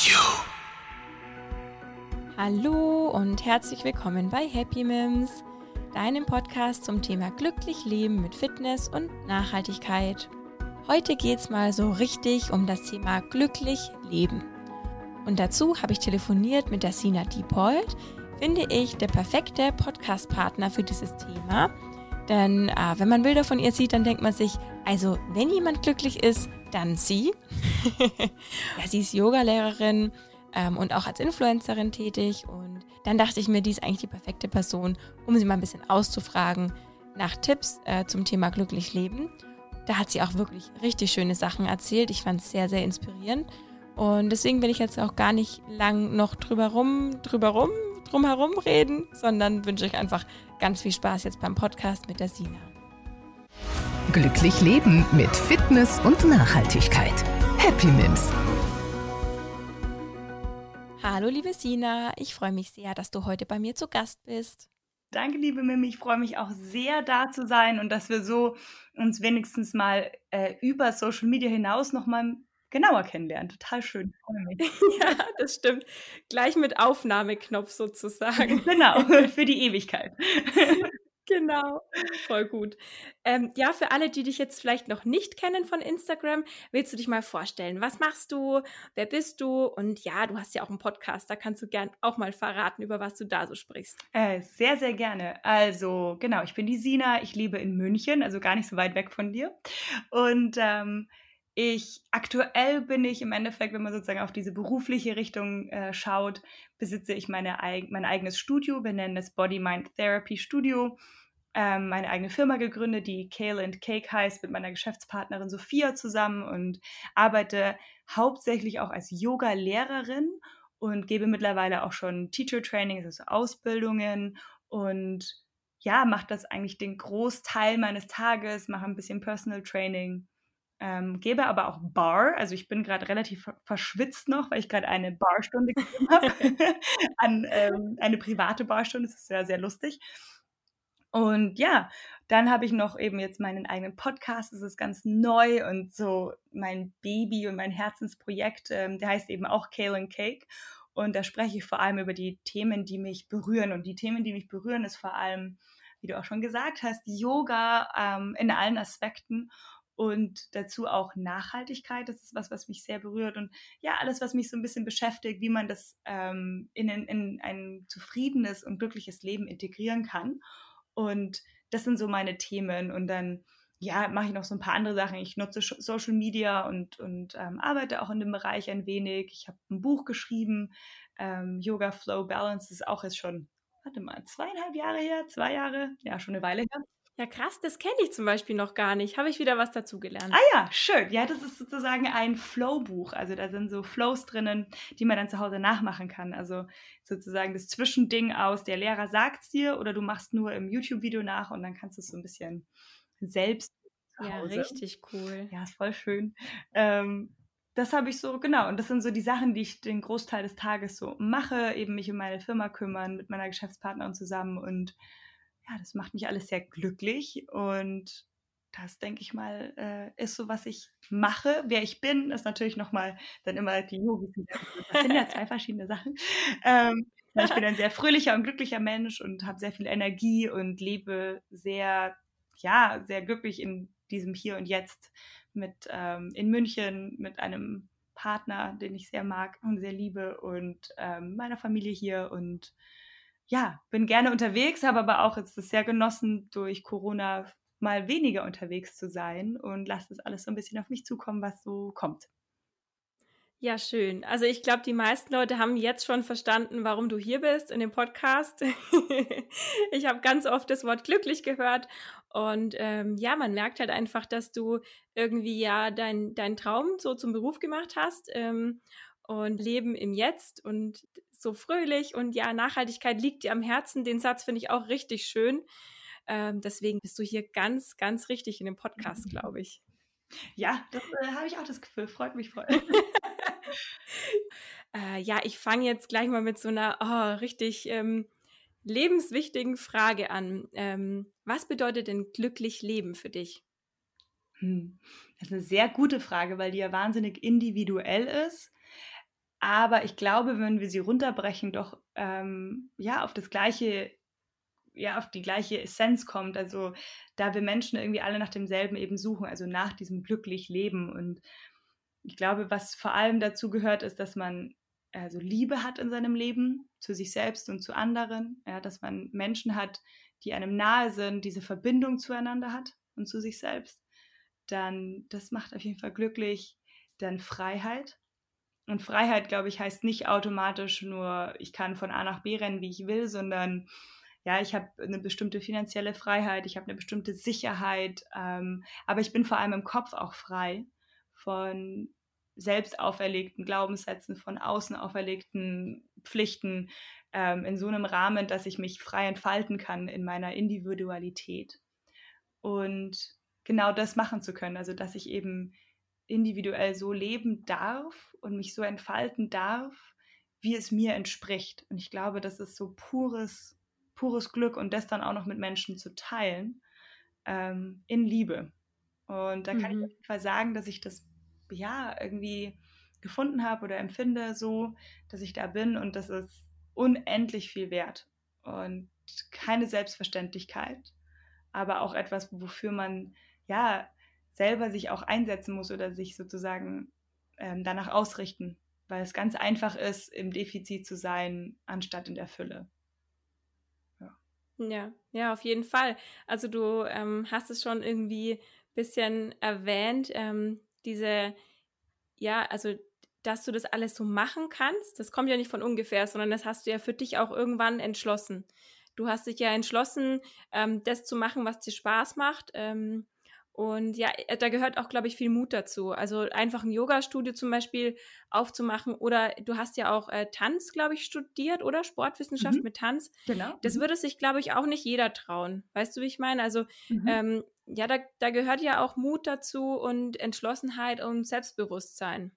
you. Hallo und herzlich willkommen bei Happy Mims, deinem Podcast zum Thema glücklich leben mit Fitness und Nachhaltigkeit. Heute geht's mal so richtig um das Thema glücklich leben. Und dazu habe ich telefoniert mit der Sina Diepold, finde ich der perfekte Podcast-Partner für dieses Thema. Denn äh, wenn man Bilder von ihr sieht, dann denkt man sich, also wenn jemand glücklich ist, dann sie. ja, sie ist Yogalehrerin ähm, und auch als Influencerin tätig. Und dann dachte ich mir, die ist eigentlich die perfekte Person, um sie mal ein bisschen auszufragen nach Tipps äh, zum Thema glücklich leben. Da hat sie auch wirklich richtig schöne Sachen erzählt. Ich fand es sehr, sehr inspirierend. Und deswegen will ich jetzt auch gar nicht lang noch drüber rum, drüber rum, drum herum reden, sondern wünsche euch einfach ganz viel Spaß jetzt beim Podcast mit der Sina. Glücklich leben mit Fitness und Nachhaltigkeit. Happy Mims. Hallo liebe Sina, ich freue mich sehr, dass du heute bei mir zu Gast bist. Danke, liebe Mimi. Ich freue mich auch sehr, da zu sein und dass wir so uns wenigstens mal äh, über Social Media hinaus nochmal genauer kennenlernen. Total schön. ja, das stimmt. Gleich mit Aufnahmeknopf sozusagen. genau, für die Ewigkeit. Genau, voll gut. Ähm, ja, für alle, die dich jetzt vielleicht noch nicht kennen von Instagram, willst du dich mal vorstellen? Was machst du? Wer bist du? Und ja, du hast ja auch einen Podcast, da kannst du gern auch mal verraten, über was du da so sprichst. Äh, sehr, sehr gerne. Also, genau, ich bin die Sina, ich lebe in München, also gar nicht so weit weg von dir. Und ähm, ich aktuell bin ich im Endeffekt, wenn man sozusagen auf diese berufliche Richtung äh, schaut, besitze ich meine, mein eigenes Studio. Wir nennen es Body Mind Therapy Studio. Ähm, meine eigene Firma gegründet, die Kale and Cake heißt, mit meiner Geschäftspartnerin Sophia zusammen und arbeite hauptsächlich auch als Yoga-Lehrerin und gebe mittlerweile auch schon Teacher Trainings, also Ausbildungen und ja, mache das eigentlich den Großteil meines Tages, mache ein bisschen Personal Training ähm, gebe aber auch Bar. Also ich bin gerade relativ verschwitzt noch, weil ich gerade eine Barstunde gegeben habe. An ähm, eine private Barstunde. Das ist sehr, sehr lustig. Und ja, dann habe ich noch eben jetzt meinen eigenen Podcast. Das ist ganz neu und so mein Baby und mein Herzensprojekt. Ähm, der heißt eben auch Kale and Cake. Und da spreche ich vor allem über die Themen, die mich berühren. Und die Themen, die mich berühren, ist vor allem, wie du auch schon gesagt hast, Yoga ähm, in allen Aspekten und dazu auch Nachhaltigkeit. Das ist was, was mich sehr berührt und ja, alles, was mich so ein bisschen beschäftigt, wie man das ähm, in, in ein zufriedenes und glückliches Leben integrieren kann. Und das sind so meine Themen und dann ja, mache ich noch so ein paar andere Sachen. Ich nutze Social Media und, und ähm, arbeite auch in dem Bereich ein wenig. Ich habe ein Buch geschrieben, ähm, Yoga Flow Balance, ist auch jetzt schon, warte mal, zweieinhalb Jahre her, zwei Jahre, ja, schon eine Weile her. Ja, krass, das kenne ich zum Beispiel noch gar nicht. Habe ich wieder was dazugelernt. Ah ja, schön. Ja, das ist sozusagen ein Flow-Buch. Also da sind so Flows drinnen, die man dann zu Hause nachmachen kann. Also sozusagen das Zwischending aus, der Lehrer sagt es dir oder du machst nur im YouTube-Video nach und dann kannst du es so ein bisschen selbst. Ja, richtig cool. Ja, ist voll schön. Ähm, das habe ich so, genau. Und das sind so die Sachen, die ich den Großteil des Tages so mache, eben mich um meine Firma kümmern, mit meiner Geschäftspartnerin zusammen und ja, das macht mich alles sehr glücklich und das, denke ich mal, äh, ist so, was ich mache. Wer ich bin, ist natürlich nochmal dann immer die Yogis. Das sind ja zwei verschiedene Sachen. Ähm, ich bin ein sehr fröhlicher und glücklicher Mensch und habe sehr viel Energie und lebe sehr, ja, sehr glücklich in diesem Hier und Jetzt mit ähm, in München mit einem Partner, den ich sehr mag und sehr liebe und ähm, meiner Familie hier und ja, bin gerne unterwegs, habe aber auch jetzt das sehr genossen, durch Corona mal weniger unterwegs zu sein und lasse das alles so ein bisschen auf mich zukommen, was so kommt. Ja, schön. Also ich glaube, die meisten Leute haben jetzt schon verstanden, warum du hier bist in dem Podcast. ich habe ganz oft das Wort glücklich gehört und ähm, ja, man merkt halt einfach, dass du irgendwie ja deinen dein Traum so zum Beruf gemacht hast ähm, und Leben im Jetzt und so fröhlich und ja, Nachhaltigkeit liegt dir am Herzen. Den Satz finde ich auch richtig schön. Ähm, deswegen bist du hier ganz, ganz richtig in dem Podcast, glaube ich. Ja, das äh, habe ich auch das Gefühl. Freut mich voll. äh, ja, ich fange jetzt gleich mal mit so einer oh, richtig ähm, lebenswichtigen Frage an. Ähm, was bedeutet denn glücklich leben für dich? Hm. Das ist eine sehr gute Frage, weil die ja wahnsinnig individuell ist. Aber ich glaube, wenn wir sie runterbrechen, doch ähm, ja auf das gleiche, ja auf die gleiche Essenz kommt. Also da wir Menschen irgendwie alle nach demselben eben suchen, also nach diesem glücklich Leben. Und ich glaube, was vor allem dazu gehört, ist, dass man also Liebe hat in seinem Leben zu sich selbst und zu anderen, ja, dass man Menschen hat, die einem nahe sind, diese Verbindung zueinander hat und zu sich selbst, dann das macht auf jeden Fall glücklich. Dann Freiheit. Und Freiheit, glaube ich, heißt nicht automatisch nur, ich kann von A nach B rennen, wie ich will, sondern ja, ich habe eine bestimmte finanzielle Freiheit, ich habe eine bestimmte Sicherheit, ähm, aber ich bin vor allem im Kopf auch frei von selbst auferlegten Glaubenssätzen, von außen auferlegten Pflichten ähm, in so einem Rahmen, dass ich mich frei entfalten kann in meiner Individualität. Und genau das machen zu können, also dass ich eben individuell so leben darf und mich so entfalten darf, wie es mir entspricht. Und ich glaube, das ist so pures, pures Glück und das dann auch noch mit Menschen zu teilen ähm, in Liebe. Und da kann mhm. ich auf jeden Fall sagen, dass ich das ja irgendwie gefunden habe oder empfinde, so, dass ich da bin und das ist unendlich viel wert und keine Selbstverständlichkeit, aber auch etwas, wofür man ja selber sich auch einsetzen muss oder sich sozusagen ähm, danach ausrichten, weil es ganz einfach ist, im Defizit zu sein, anstatt in der Fülle. Ja, ja, auf jeden Fall. Also du ähm, hast es schon irgendwie ein bisschen erwähnt, ähm, diese, ja, also dass du das alles so machen kannst, das kommt ja nicht von ungefähr, sondern das hast du ja für dich auch irgendwann entschlossen. Du hast dich ja entschlossen, ähm, das zu machen, was dir Spaß macht. Ähm, und ja, äh, da gehört auch, glaube ich, viel Mut dazu. Also einfach ein Yoga-Studio zum Beispiel aufzumachen. Oder du hast ja auch äh, Tanz, glaube ich, studiert, oder? Sportwissenschaft mhm. mit Tanz. Genau. Das mhm. würde sich, glaube ich, auch nicht jeder trauen. Weißt du, wie ich meine? Also mhm. ähm, ja, da, da gehört ja auch Mut dazu und Entschlossenheit und Selbstbewusstsein.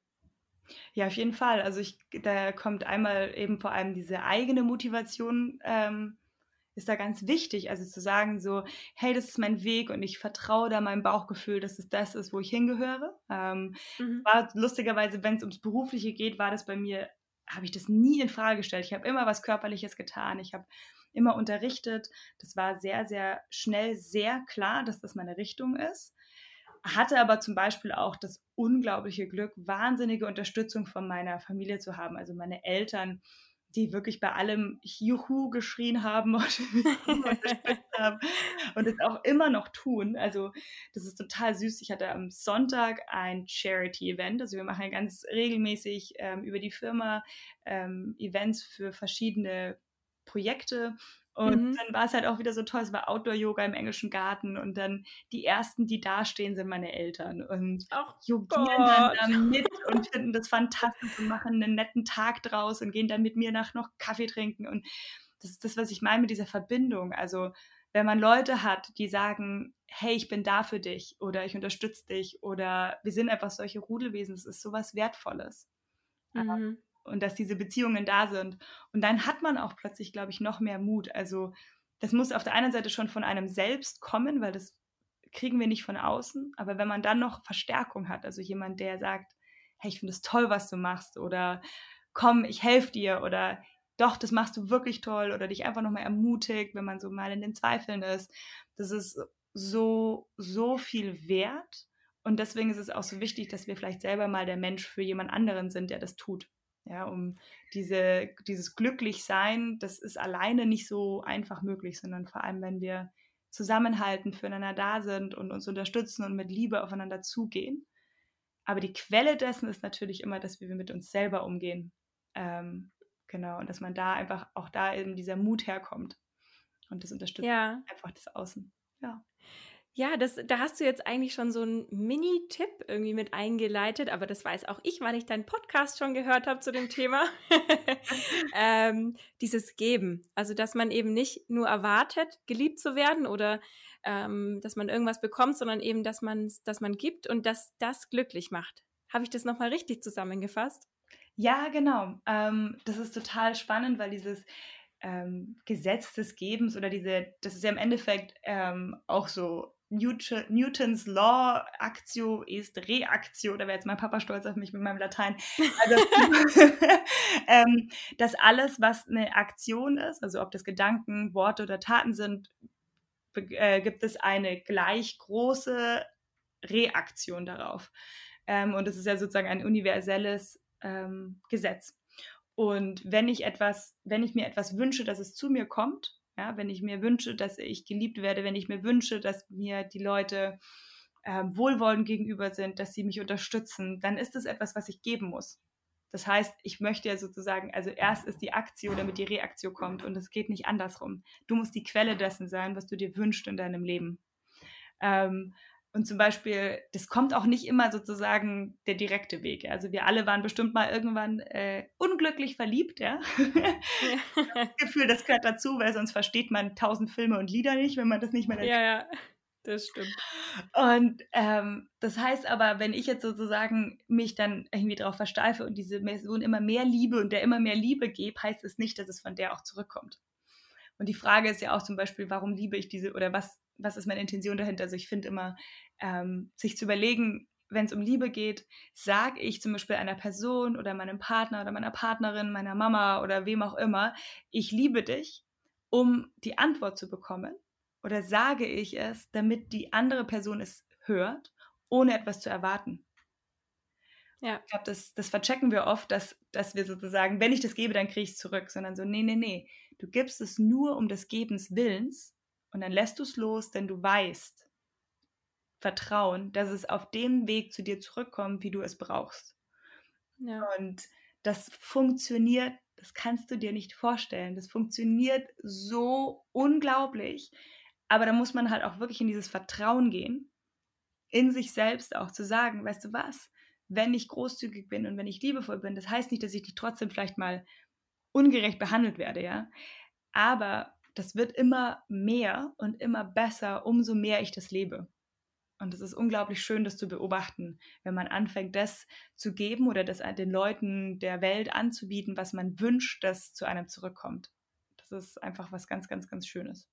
Ja, auf jeden Fall. Also ich, da kommt einmal eben vor allem diese eigene Motivation ähm, ist da ganz wichtig. Also zu sagen so, hey, das ist mein Weg und ich vertraue da meinem Bauchgefühl, dass es das ist, wo ich hingehöre. Ähm, mhm. War lustigerweise, wenn es ums Berufliche geht, war das bei mir, habe ich das nie in Frage gestellt. Ich habe immer was Körperliches getan. Ich habe immer unterrichtet. Das war sehr, sehr schnell, sehr klar, dass das meine Richtung ist. Hatte aber zum Beispiel auch das unglaubliche Glück, wahnsinnige Unterstützung von meiner Familie zu haben. Also meine Eltern, die wirklich bei allem Juhu geschrien haben und, haben und es auch immer noch tun. Also das ist total süß. Ich hatte am Sonntag ein Charity-Event. Also wir machen ganz regelmäßig ähm, über die Firma ähm, Events für verschiedene Projekte. Und mhm. dann war es halt auch wieder so toll, es war Outdoor-Yoga im englischen Garten und dann die ersten, die da stehen, sind meine Eltern und auch jogieren dann da mit und finden das fantastisch und machen einen netten Tag draus und gehen dann mit mir nach noch Kaffee trinken und das ist das, was ich meine mit dieser Verbindung. Also wenn man Leute hat, die sagen, hey, ich bin da für dich oder ich unterstütze dich oder wir sind einfach solche Rudelwesen, das ist sowas Wertvolles. Mhm und dass diese Beziehungen da sind. Und dann hat man auch plötzlich, glaube ich, noch mehr Mut. Also das muss auf der einen Seite schon von einem selbst kommen, weil das kriegen wir nicht von außen. Aber wenn man dann noch Verstärkung hat, also jemand, der sagt, hey, ich finde es toll, was du machst oder komm, ich helfe dir oder doch, das machst du wirklich toll oder dich einfach nochmal ermutigt, wenn man so mal in den Zweifeln ist. Das ist so, so viel wert. Und deswegen ist es auch so wichtig, dass wir vielleicht selber mal der Mensch für jemand anderen sind, der das tut. Ja, um diese, dieses Glücklichsein, das ist alleine nicht so einfach möglich, sondern vor allem, wenn wir zusammenhalten, füreinander da sind und uns unterstützen und mit Liebe aufeinander zugehen. Aber die Quelle dessen ist natürlich immer, dass wir mit uns selber umgehen. Ähm, genau, und dass man da einfach auch da eben dieser Mut herkommt. Und das unterstützt ja. einfach das Außen. Ja. Ja, das, da hast du jetzt eigentlich schon so einen Mini-Tipp irgendwie mit eingeleitet, aber das weiß auch ich, weil ich deinen Podcast schon gehört habe zu dem Thema. ähm, dieses Geben. Also, dass man eben nicht nur erwartet, geliebt zu werden oder ähm, dass man irgendwas bekommt, sondern eben, dass man, dass man gibt und dass das glücklich macht. Habe ich das nochmal richtig zusammengefasst? Ja, genau. Ähm, das ist total spannend, weil dieses ähm, Gesetz des Gebens oder diese, das ist ja im Endeffekt ähm, auch so Newtons Law, Aktio ist Reaktio, da wäre jetzt mein Papa stolz auf mich mit meinem Latein. Also, ähm, dass alles, was eine Aktion ist, also ob das Gedanken, Worte oder Taten sind, äh, gibt es eine gleich große Reaktion darauf. Ähm, und es ist ja sozusagen ein universelles ähm, Gesetz. Und wenn ich etwas, wenn ich mir etwas wünsche, dass es zu mir kommt, ja, wenn ich mir wünsche, dass ich geliebt werde, wenn ich mir wünsche, dass mir die Leute äh, wohlwollend gegenüber sind, dass sie mich unterstützen, dann ist es etwas, was ich geben muss. Das heißt, ich möchte ja sozusagen, also erst ist die Aktion, damit die Reaktion kommt und es geht nicht andersrum. Du musst die Quelle dessen sein, was du dir wünschst in deinem Leben. Ähm, und zum Beispiel, das kommt auch nicht immer sozusagen der direkte Weg. Also wir alle waren bestimmt mal irgendwann äh, unglücklich verliebt, ja. das Gefühl, das gehört dazu, weil sonst versteht man tausend Filme und Lieder nicht, wenn man das nicht mehr. Ja, ja. Das stimmt. Und ähm, das heißt aber, wenn ich jetzt sozusagen mich dann irgendwie darauf versteife und diese Person immer mehr liebe und der immer mehr Liebe gebe, heißt es nicht, dass es von der auch zurückkommt. Und die Frage ist ja auch zum Beispiel, warum liebe ich diese oder was, was ist meine Intention dahinter? Also ich finde immer, ähm, sich zu überlegen, wenn es um Liebe geht, sage ich zum Beispiel einer Person oder meinem Partner oder meiner Partnerin, meiner Mama oder wem auch immer, ich liebe dich, um die Antwort zu bekommen? Oder sage ich es, damit die andere Person es hört, ohne etwas zu erwarten? Ja. Ich glaube, das, das verchecken wir oft, dass, dass wir sozusagen, wenn ich das gebe, dann kriege ich es zurück, sondern so, nee, nee, nee. Du gibst es nur um des Gebens Willens und dann lässt du es los, denn du weißt, Vertrauen, dass es auf dem Weg zu dir zurückkommt, wie du es brauchst. Ja. Und das funktioniert, das kannst du dir nicht vorstellen. Das funktioniert so unglaublich. Aber da muss man halt auch wirklich in dieses Vertrauen gehen, in sich selbst auch zu sagen, weißt du was, wenn ich großzügig bin und wenn ich liebevoll bin, das heißt nicht, dass ich dich trotzdem vielleicht mal ungerecht behandelt werde, ja. Aber das wird immer mehr und immer besser, umso mehr ich das lebe. Und es ist unglaublich schön, das zu beobachten, wenn man anfängt, das zu geben oder das den Leuten der Welt anzubieten, was man wünscht, dass zu einem zurückkommt. Das ist einfach was ganz, ganz, ganz Schönes.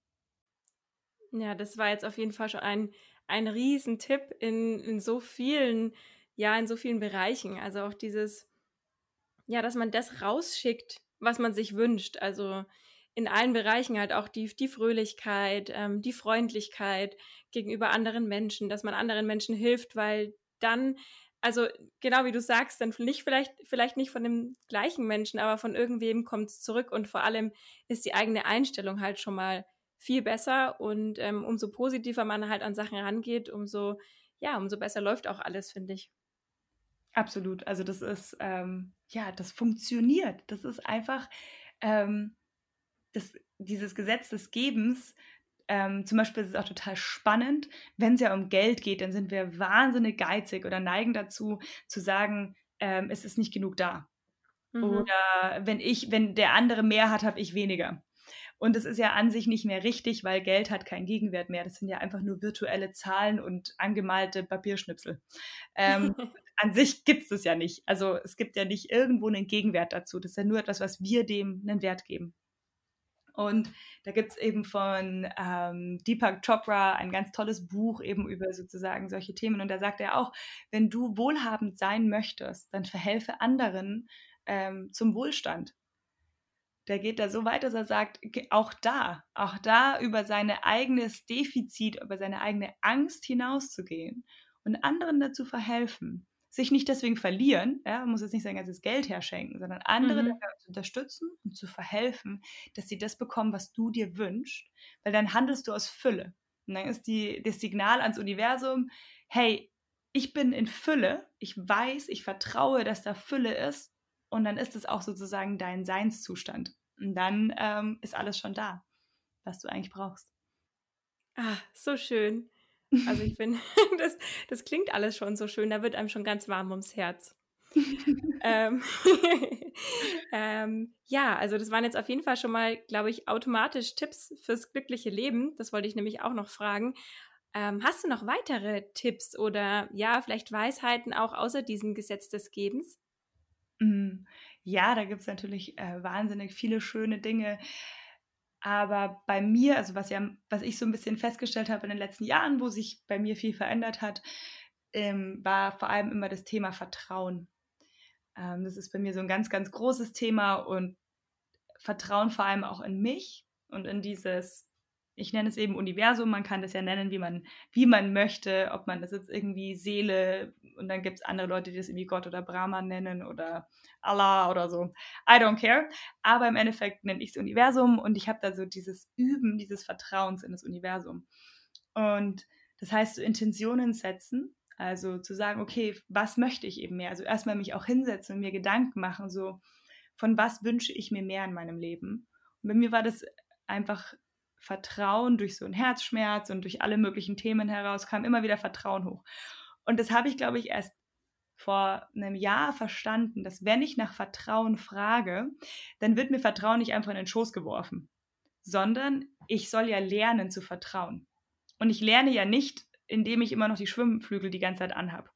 Ja, das war jetzt auf jeden Fall schon ein, ein Riesentipp in, in so vielen, ja, in so vielen Bereichen. Also auch dieses, ja, dass man das rausschickt, was man sich wünscht. Also in allen Bereichen halt auch die, die Fröhlichkeit, ähm, die Freundlichkeit gegenüber anderen Menschen, dass man anderen Menschen hilft, weil dann, also genau wie du sagst, dann nicht vielleicht, vielleicht nicht von dem gleichen Menschen, aber von irgendwem kommt es zurück und vor allem ist die eigene Einstellung halt schon mal viel besser und ähm, umso positiver man halt an Sachen rangeht, umso, ja, umso besser läuft auch alles, finde ich. Absolut. Also das ist, ähm, ja, das funktioniert. Das ist einfach, ähm, das, dieses Gesetz des Gebens, ähm, zum Beispiel ist es auch total spannend, wenn es ja um Geld geht, dann sind wir wahnsinnig geizig oder neigen dazu zu sagen, ähm, es ist nicht genug da. Mhm. Oder wenn ich, wenn der andere mehr hat, habe ich weniger. Und das ist ja an sich nicht mehr richtig, weil Geld hat keinen Gegenwert mehr. Das sind ja einfach nur virtuelle Zahlen und angemalte Papierschnipsel. Ähm, an sich gibt es das ja nicht. Also es gibt ja nicht irgendwo einen Gegenwert dazu. Das ist ja nur etwas, was wir dem einen Wert geben. Und da gibt es eben von ähm, Deepak Chopra ein ganz tolles Buch eben über sozusagen solche Themen. Und da sagt er auch, wenn du wohlhabend sein möchtest, dann verhelfe anderen ähm, zum Wohlstand. Der geht da so weit, dass er sagt, auch da, auch da über sein eigenes Defizit, über seine eigene Angst hinauszugehen und anderen dazu verhelfen sich nicht deswegen verlieren, ja, man muss jetzt nicht sein ganzes Geld herschenken, sondern andere mhm. zu unterstützen und zu verhelfen, dass sie das bekommen, was du dir wünschst, weil dann handelst du aus Fülle. Und dann ist die, das Signal ans Universum, hey, ich bin in Fülle, ich weiß, ich vertraue, dass da Fülle ist und dann ist es auch sozusagen dein Seinszustand. Und dann ähm, ist alles schon da, was du eigentlich brauchst. Ah, so schön. Also ich finde, das, das klingt alles schon so schön, da wird einem schon ganz warm ums Herz. ähm, ähm, ja, also das waren jetzt auf jeden Fall schon mal, glaube ich, automatisch Tipps fürs glückliche Leben. Das wollte ich nämlich auch noch fragen. Ähm, hast du noch weitere Tipps oder ja, vielleicht Weisheiten auch außer diesem Gesetz des Gebens? Mhm. Ja, da gibt es natürlich äh, wahnsinnig viele schöne Dinge Aber bei mir, also was ja, was ich so ein bisschen festgestellt habe in den letzten Jahren, wo sich bei mir viel verändert hat, ähm, war vor allem immer das Thema Vertrauen. Ähm, das ist bei mir so ein ganz, ganz großes Thema und Vertrauen vor allem auch in mich und in dieses, ich nenne es eben Universum, man kann das ja nennen, wie man, wie man möchte, ob man das jetzt irgendwie Seele und dann gibt es andere Leute, die das irgendwie Gott oder Brahman nennen oder Allah oder so. I don't care. Aber im Endeffekt nenne ich es Universum und ich habe da so dieses Üben, dieses Vertrauens in das Universum. Und das heißt, so Intentionen setzen, also zu sagen, okay, was möchte ich eben mehr? Also erstmal mich auch hinsetzen und mir Gedanken machen, so von was wünsche ich mir mehr in meinem Leben? Und bei mir war das einfach Vertrauen durch so einen Herzschmerz und durch alle möglichen Themen heraus, kam immer wieder Vertrauen hoch. Und das habe ich, glaube ich, erst vor einem Jahr verstanden, dass wenn ich nach Vertrauen frage, dann wird mir Vertrauen nicht einfach in den Schoß geworfen, sondern ich soll ja lernen zu vertrauen. Und ich lerne ja nicht, indem ich immer noch die Schwimmflügel die ganze Zeit anhab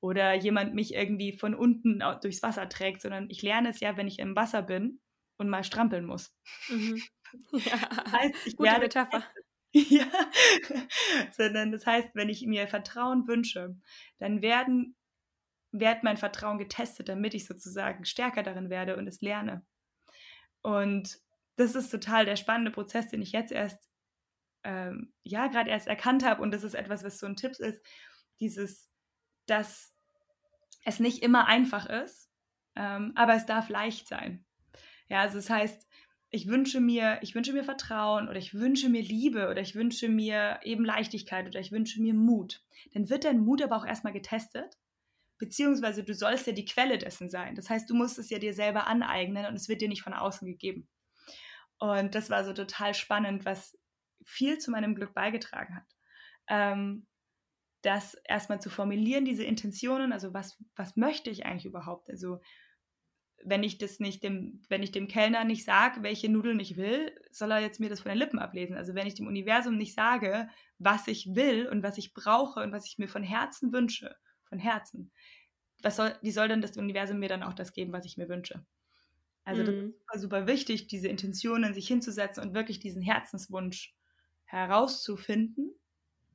oder jemand mich irgendwie von unten durchs Wasser trägt, sondern ich lerne es ja, wenn ich im Wasser bin und mal strampeln muss. Mhm. Ja, das heißt, ich gute Metapher. Ja, sondern das heißt, wenn ich mir Vertrauen wünsche, dann werden, wird mein Vertrauen getestet, damit ich sozusagen stärker darin werde und es lerne. Und das ist total der spannende Prozess, den ich jetzt erst, ähm, ja, gerade erst erkannt habe. Und das ist etwas, was so ein Tipp ist, dieses, dass es nicht immer einfach ist, ähm, aber es darf leicht sein. Ja, also das heißt, ich wünsche mir, ich wünsche mir Vertrauen oder ich wünsche mir Liebe oder ich wünsche mir eben Leichtigkeit oder ich wünsche mir Mut. Dann wird dein Mut aber auch erstmal getestet, beziehungsweise du sollst ja die Quelle dessen sein. Das heißt, du musst es ja dir selber aneignen und es wird dir nicht von außen gegeben. Und das war so total spannend, was viel zu meinem Glück beigetragen hat. Ähm, das erstmal zu formulieren, diese Intentionen, also was, was möchte ich eigentlich überhaupt? Also wenn ich das nicht dem, wenn ich dem Kellner nicht sage, welche Nudeln ich will, soll er jetzt mir das von den Lippen ablesen. Also wenn ich dem Universum nicht sage, was ich will und was ich brauche und was ich mir von Herzen wünsche, von Herzen, was soll, wie soll denn das Universum mir dann auch das geben, was ich mir wünsche? Also mhm. das ist super, super wichtig, diese Intentionen sich hinzusetzen und wirklich diesen Herzenswunsch herauszufinden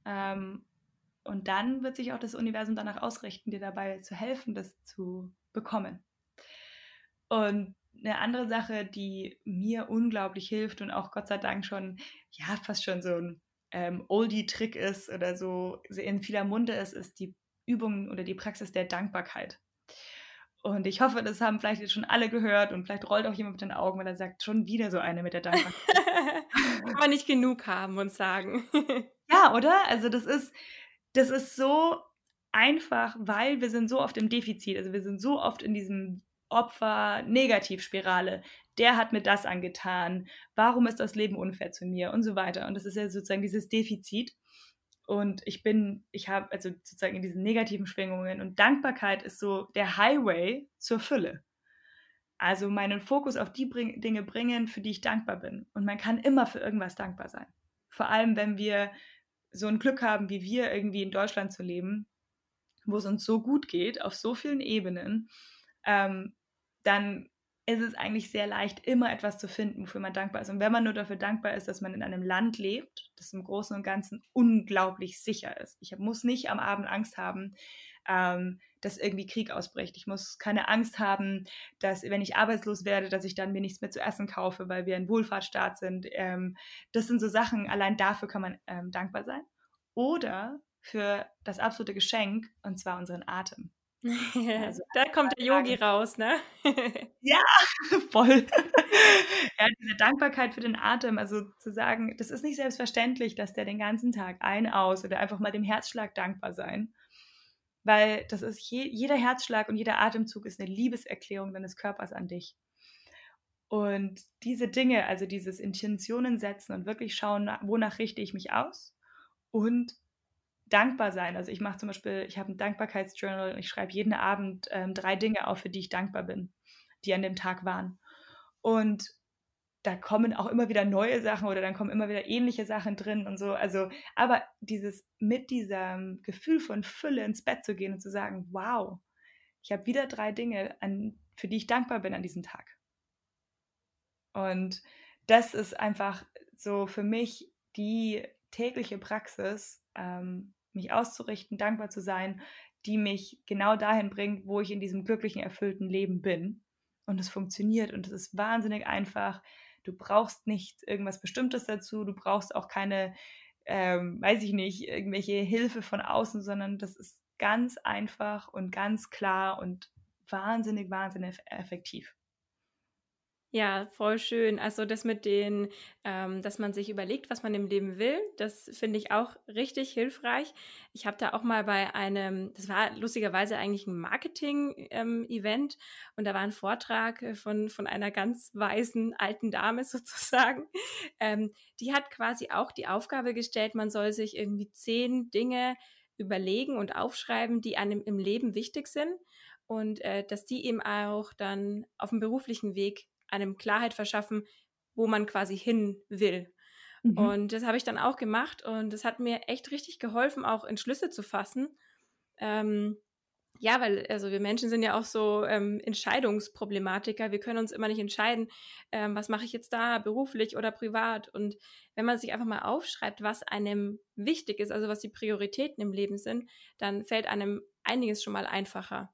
ähm, und dann wird sich auch das Universum danach ausrichten, dir dabei zu helfen, das zu bekommen. Und eine andere Sache, die mir unglaublich hilft und auch Gott sei Dank schon, ja, fast schon so ein ähm, Oldie-Trick ist oder so in vieler Munde ist, ist die Übung oder die Praxis der Dankbarkeit. Und ich hoffe, das haben vielleicht jetzt schon alle gehört und vielleicht rollt auch jemand mit den Augen, weil er sagt, schon wieder so eine mit der Dankbarkeit. Kann man nicht genug haben und sagen. ja, oder? Also das ist, das ist so einfach, weil wir sind so oft im Defizit. Also wir sind so oft in diesem Opfer-Negativspirale. Der hat mir das angetan. Warum ist das Leben unfair zu mir? Und so weiter. Und das ist ja sozusagen dieses Defizit. Und ich bin, ich habe also sozusagen in diesen negativen Schwingungen. Und Dankbarkeit ist so der Highway zur Fülle. Also meinen Fokus auf die bring Dinge bringen, für die ich dankbar bin. Und man kann immer für irgendwas dankbar sein. Vor allem, wenn wir so ein Glück haben, wie wir irgendwie in Deutschland zu leben, wo es uns so gut geht, auf so vielen Ebenen, ähm, dann ist es eigentlich sehr leicht, immer etwas zu finden, wofür man dankbar ist. Und wenn man nur dafür dankbar ist, dass man in einem Land lebt, das im Großen und Ganzen unglaublich sicher ist. Ich muss nicht am Abend Angst haben, ähm, dass irgendwie Krieg ausbricht. Ich muss keine Angst haben, dass wenn ich arbeitslos werde, dass ich dann mir nichts mehr zu essen kaufe, weil wir ein Wohlfahrtsstaat sind. Ähm, das sind so Sachen, allein dafür kann man ähm, dankbar sein. Oder für das absolute Geschenk, und zwar unseren Atem. Also, da kommt der Yogi raus, ne? ja, voll. ja, diese Dankbarkeit für den Atem, also zu sagen, das ist nicht selbstverständlich, dass der den ganzen Tag ein, aus oder einfach mal dem Herzschlag dankbar sein weil das ist je, jeder Herzschlag und jeder Atemzug ist eine Liebeserklärung deines Körpers an dich. Und diese Dinge, also dieses Intentionen setzen und wirklich schauen, wonach richte ich mich aus und dankbar sein. Also ich mache zum Beispiel, ich habe ein Dankbarkeitsjournal und ich schreibe jeden Abend ähm, drei Dinge auf, für die ich dankbar bin, die an dem Tag waren. Und da kommen auch immer wieder neue Sachen oder dann kommen immer wieder ähnliche Sachen drin und so. Also, aber dieses mit diesem Gefühl von Fülle ins Bett zu gehen und zu sagen, wow, ich habe wieder drei Dinge, an, für die ich dankbar bin an diesem Tag. Und das ist einfach so für mich die tägliche Praxis, ähm, mich auszurichten, dankbar zu sein, die mich genau dahin bringt, wo ich in diesem glücklichen, erfüllten Leben bin. Und es funktioniert und es ist wahnsinnig einfach. Du brauchst nicht irgendwas Bestimmtes dazu, du brauchst auch keine, ähm, weiß ich nicht, irgendwelche Hilfe von außen, sondern das ist ganz einfach und ganz klar und wahnsinnig, wahnsinnig effektiv. Ja, voll schön. Also das mit den, ähm, dass man sich überlegt, was man im Leben will, das finde ich auch richtig hilfreich. Ich habe da auch mal bei einem, das war lustigerweise eigentlich ein Marketing-Event ähm, und da war ein Vortrag von, von einer ganz weisen alten Dame sozusagen. Ähm, die hat quasi auch die Aufgabe gestellt, man soll sich irgendwie zehn Dinge überlegen und aufschreiben, die einem im Leben wichtig sind und äh, dass die eben auch dann auf dem beruflichen Weg einem Klarheit verschaffen, wo man quasi hin will. Mhm. Und das habe ich dann auch gemacht und das hat mir echt richtig geholfen, auch Entschlüsse zu fassen. Ähm, ja, weil also wir Menschen sind ja auch so ähm, Entscheidungsproblematiker. Wir können uns immer nicht entscheiden, ähm, was mache ich jetzt da, beruflich oder privat. Und wenn man sich einfach mal aufschreibt, was einem wichtig ist, also was die Prioritäten im Leben sind, dann fällt einem einiges schon mal einfacher.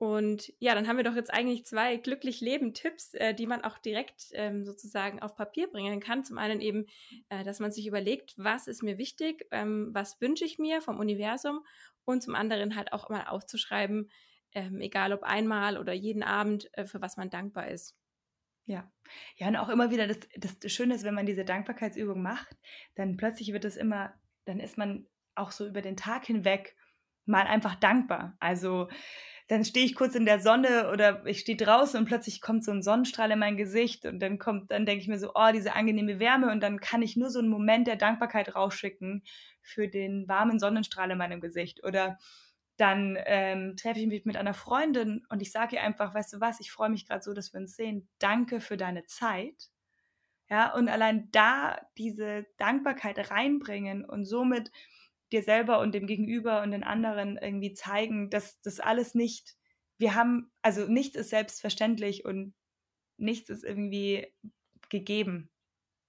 Und ja, dann haben wir doch jetzt eigentlich zwei glücklich leben Tipps, äh, die man auch direkt ähm, sozusagen auf Papier bringen kann. Zum einen eben, äh, dass man sich überlegt, was ist mir wichtig, ähm, was wünsche ich mir vom Universum und zum anderen halt auch mal aufzuschreiben, ähm, egal ob einmal oder jeden Abend, äh, für was man dankbar ist. Ja, ja, und auch immer wieder, das, das Schöne ist, wenn man diese Dankbarkeitsübung macht, dann plötzlich wird es immer, dann ist man auch so über den Tag hinweg mal einfach dankbar. Also dann stehe ich kurz in der Sonne oder ich stehe draußen und plötzlich kommt so ein Sonnenstrahl in mein Gesicht und dann kommt, dann denke ich mir so, oh, diese angenehme Wärme und dann kann ich nur so einen Moment der Dankbarkeit rausschicken für den warmen Sonnenstrahl in meinem Gesicht. Oder dann ähm, treffe ich mich mit einer Freundin und ich sage ihr einfach, weißt du was, ich freue mich gerade so, dass wir uns sehen. Danke für deine Zeit. Ja, und allein da diese Dankbarkeit reinbringen und somit dir selber und dem Gegenüber und den anderen irgendwie zeigen, dass das alles nicht, wir haben, also nichts ist selbstverständlich und nichts ist irgendwie gegeben.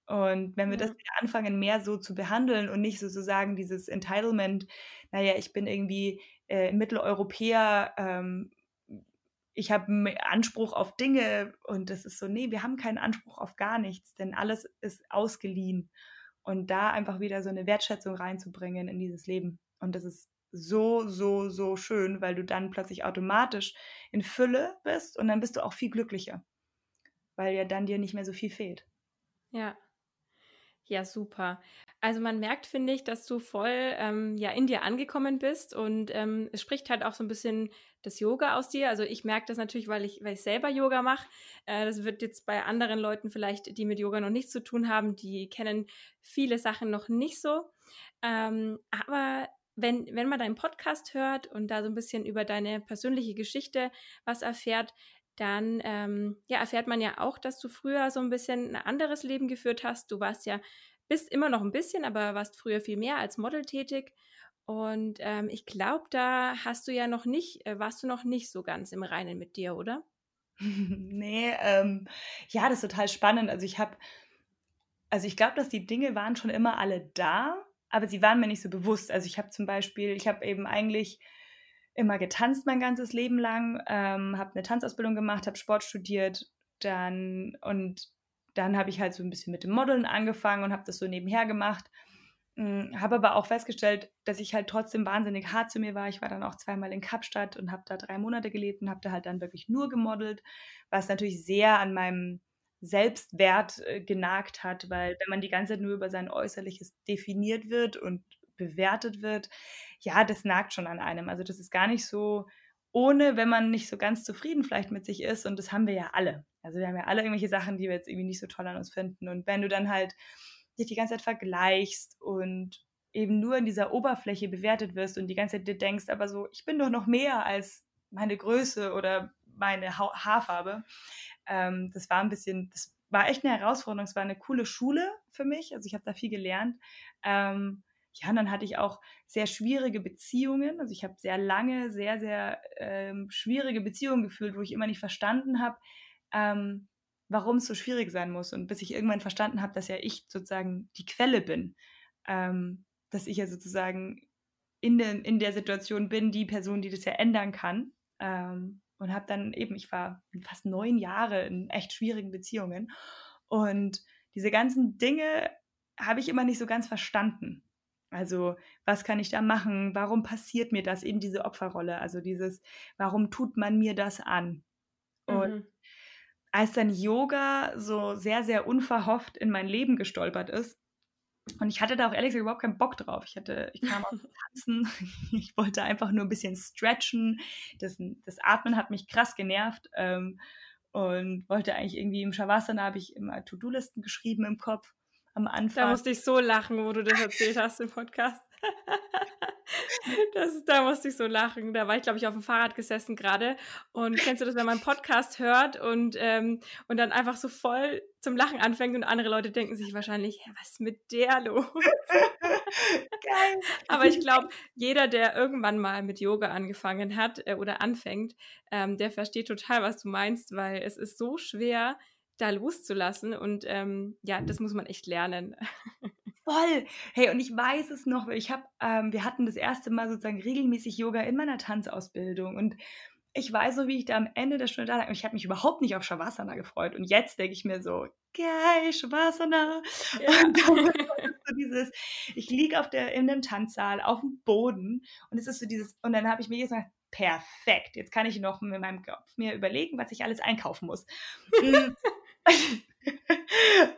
Und wenn wir ja. das wieder anfangen, mehr so zu behandeln und nicht sozusagen dieses Entitlement, naja, ich bin irgendwie äh, Mitteleuropäer, ähm, ich habe Anspruch auf Dinge und das ist so, nee, wir haben keinen Anspruch auf gar nichts, denn alles ist ausgeliehen und da einfach wieder so eine Wertschätzung reinzubringen in dieses Leben. Und das ist so, so, so schön, weil du dann plötzlich automatisch in Fülle bist und dann bist du auch viel glücklicher, weil ja dann dir nicht mehr so viel fehlt. Ja, ja, super. Also man merkt, finde ich, dass du voll ähm, ja in dir angekommen bist und ähm, es spricht halt auch so ein bisschen das Yoga aus dir. Also ich merke das natürlich, weil ich, weil ich selber Yoga mache. Äh, das wird jetzt bei anderen Leuten vielleicht, die mit Yoga noch nichts zu tun haben, die kennen viele Sachen noch nicht so. Ähm, aber wenn, wenn man deinen Podcast hört und da so ein bisschen über deine persönliche Geschichte was erfährt, dann ähm, ja, erfährt man ja auch, dass du früher so ein bisschen ein anderes Leben geführt hast. Du warst ja, bist immer noch ein bisschen, aber warst früher viel mehr als Model tätig. Und ähm, ich glaube, da hast du ja noch nicht, äh, warst du noch nicht so ganz im Reinen mit dir, oder? nee, ähm, ja, das ist total spannend. Also ich habe, also ich glaube, dass die Dinge waren schon immer alle da, aber sie waren mir nicht so bewusst. Also ich habe zum Beispiel, ich habe eben eigentlich immer getanzt mein ganzes Leben lang, ähm, habe eine Tanzausbildung gemacht, habe Sport studiert, dann und dann habe ich halt so ein bisschen mit dem Modeln angefangen und habe das so nebenher gemacht. Hm, habe aber auch festgestellt, dass ich halt trotzdem wahnsinnig hart zu mir war. Ich war dann auch zweimal in Kapstadt und habe da drei Monate gelebt und habe da halt dann wirklich nur gemodelt, was natürlich sehr an meinem Selbstwert äh, genagt hat, weil wenn man die ganze Zeit nur über sein Äußerliches definiert wird und bewertet wird, ja, das nagt schon an einem. Also das ist gar nicht so ohne, wenn man nicht so ganz zufrieden vielleicht mit sich ist. Und das haben wir ja alle. Also wir haben ja alle irgendwelche Sachen, die wir jetzt irgendwie nicht so toll an uns finden. Und wenn du dann halt dich die ganze Zeit vergleichst und eben nur in dieser Oberfläche bewertet wirst und die ganze Zeit dir denkst, aber so, ich bin doch noch mehr als meine Größe oder meine ha Haarfarbe. Ähm, das war ein bisschen, das war echt eine Herausforderung. Es war eine coole Schule für mich. Also ich habe da viel gelernt. Ähm, ja, und dann hatte ich auch sehr schwierige Beziehungen. Also ich habe sehr lange, sehr, sehr ähm, schwierige Beziehungen gefühlt, wo ich immer nicht verstanden habe, ähm, warum es so schwierig sein muss. Und bis ich irgendwann verstanden habe, dass ja ich sozusagen die Quelle bin, ähm, dass ich ja sozusagen in, den, in der Situation bin, die Person, die das ja ändern kann. Ähm, und habe dann eben, ich war fast neun Jahre in echt schwierigen Beziehungen. Und diese ganzen Dinge habe ich immer nicht so ganz verstanden. Also, was kann ich da machen? Warum passiert mir das? Eben diese Opferrolle. Also dieses, warum tut man mir das an? Und mhm. als dann Yoga so sehr, sehr unverhofft in mein Leben gestolpert ist, und ich hatte da auch ehrlich gesagt überhaupt keinen Bock drauf. Ich hatte, ich kam aus Tanzen, ich wollte einfach nur ein bisschen stretchen. Das, das Atmen hat mich krass genervt ähm, und wollte eigentlich irgendwie im Shavasana habe ich immer To-Do-Listen geschrieben im Kopf am Anfang. Da musste ich so lachen, wo du das erzählt hast im Podcast. Das, da musste ich so lachen. Da war ich, glaube ich, auf dem Fahrrad gesessen gerade. Und kennst du das, wenn man einen Podcast hört und, ähm, und dann einfach so voll zum Lachen anfängt und andere Leute denken sich wahrscheinlich, ja, was ist mit der los? Geil. Aber ich glaube, jeder, der irgendwann mal mit Yoga angefangen hat äh, oder anfängt, ähm, der versteht total, was du meinst, weil es ist so schwer, da loszulassen. Und ähm, ja, das muss man echt lernen. Voll. Hey, und ich weiß es noch, ich habe, ähm, wir hatten das erste Mal sozusagen regelmäßig Yoga in meiner Tanzausbildung und ich weiß so, wie ich da am Ende der Stunde da lag. Ich habe mich überhaupt nicht auf Shavasana gefreut. Und jetzt denke ich mir so, geil, Shavasana. Ja. Und dann so dieses, ich liege auf der, in dem Tanzsaal auf dem Boden und es ist so dieses, und dann habe ich mir jetzt gesagt, perfekt, jetzt kann ich noch mit meinem Kopf mir überlegen, was ich alles einkaufen muss. Hm.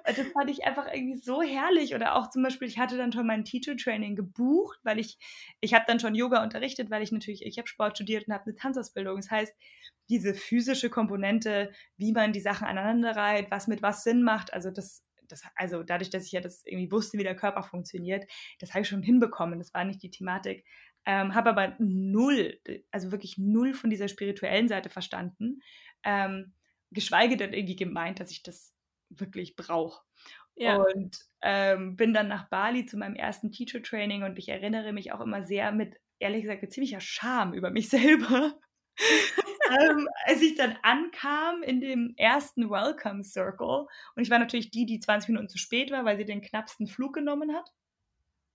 das fand ich einfach irgendwie so herrlich. Oder auch zum Beispiel, ich hatte dann schon mein Teacher-Training gebucht, weil ich, ich habe dann schon Yoga unterrichtet, weil ich natürlich, ich habe Sport studiert und habe eine Tanzausbildung. Das heißt, diese physische Komponente, wie man die Sachen aneinander reiht, was mit was Sinn macht, also das, das, also dadurch, dass ich ja das irgendwie wusste, wie der Körper funktioniert, das habe ich schon hinbekommen. Das war nicht die Thematik. Ähm, habe aber null, also wirklich null von dieser spirituellen Seite verstanden. Ähm, geschweige denn irgendwie gemeint, dass ich das wirklich brauche. Ja. Und ähm, bin dann nach Bali zu meinem ersten Teacher Training und ich erinnere mich auch immer sehr mit, ehrlich gesagt, mit ziemlicher Scham über mich selber. ähm, als ich dann ankam in dem ersten Welcome Circle und ich war natürlich die, die 20 Minuten zu spät war, weil sie den knappsten Flug genommen hat.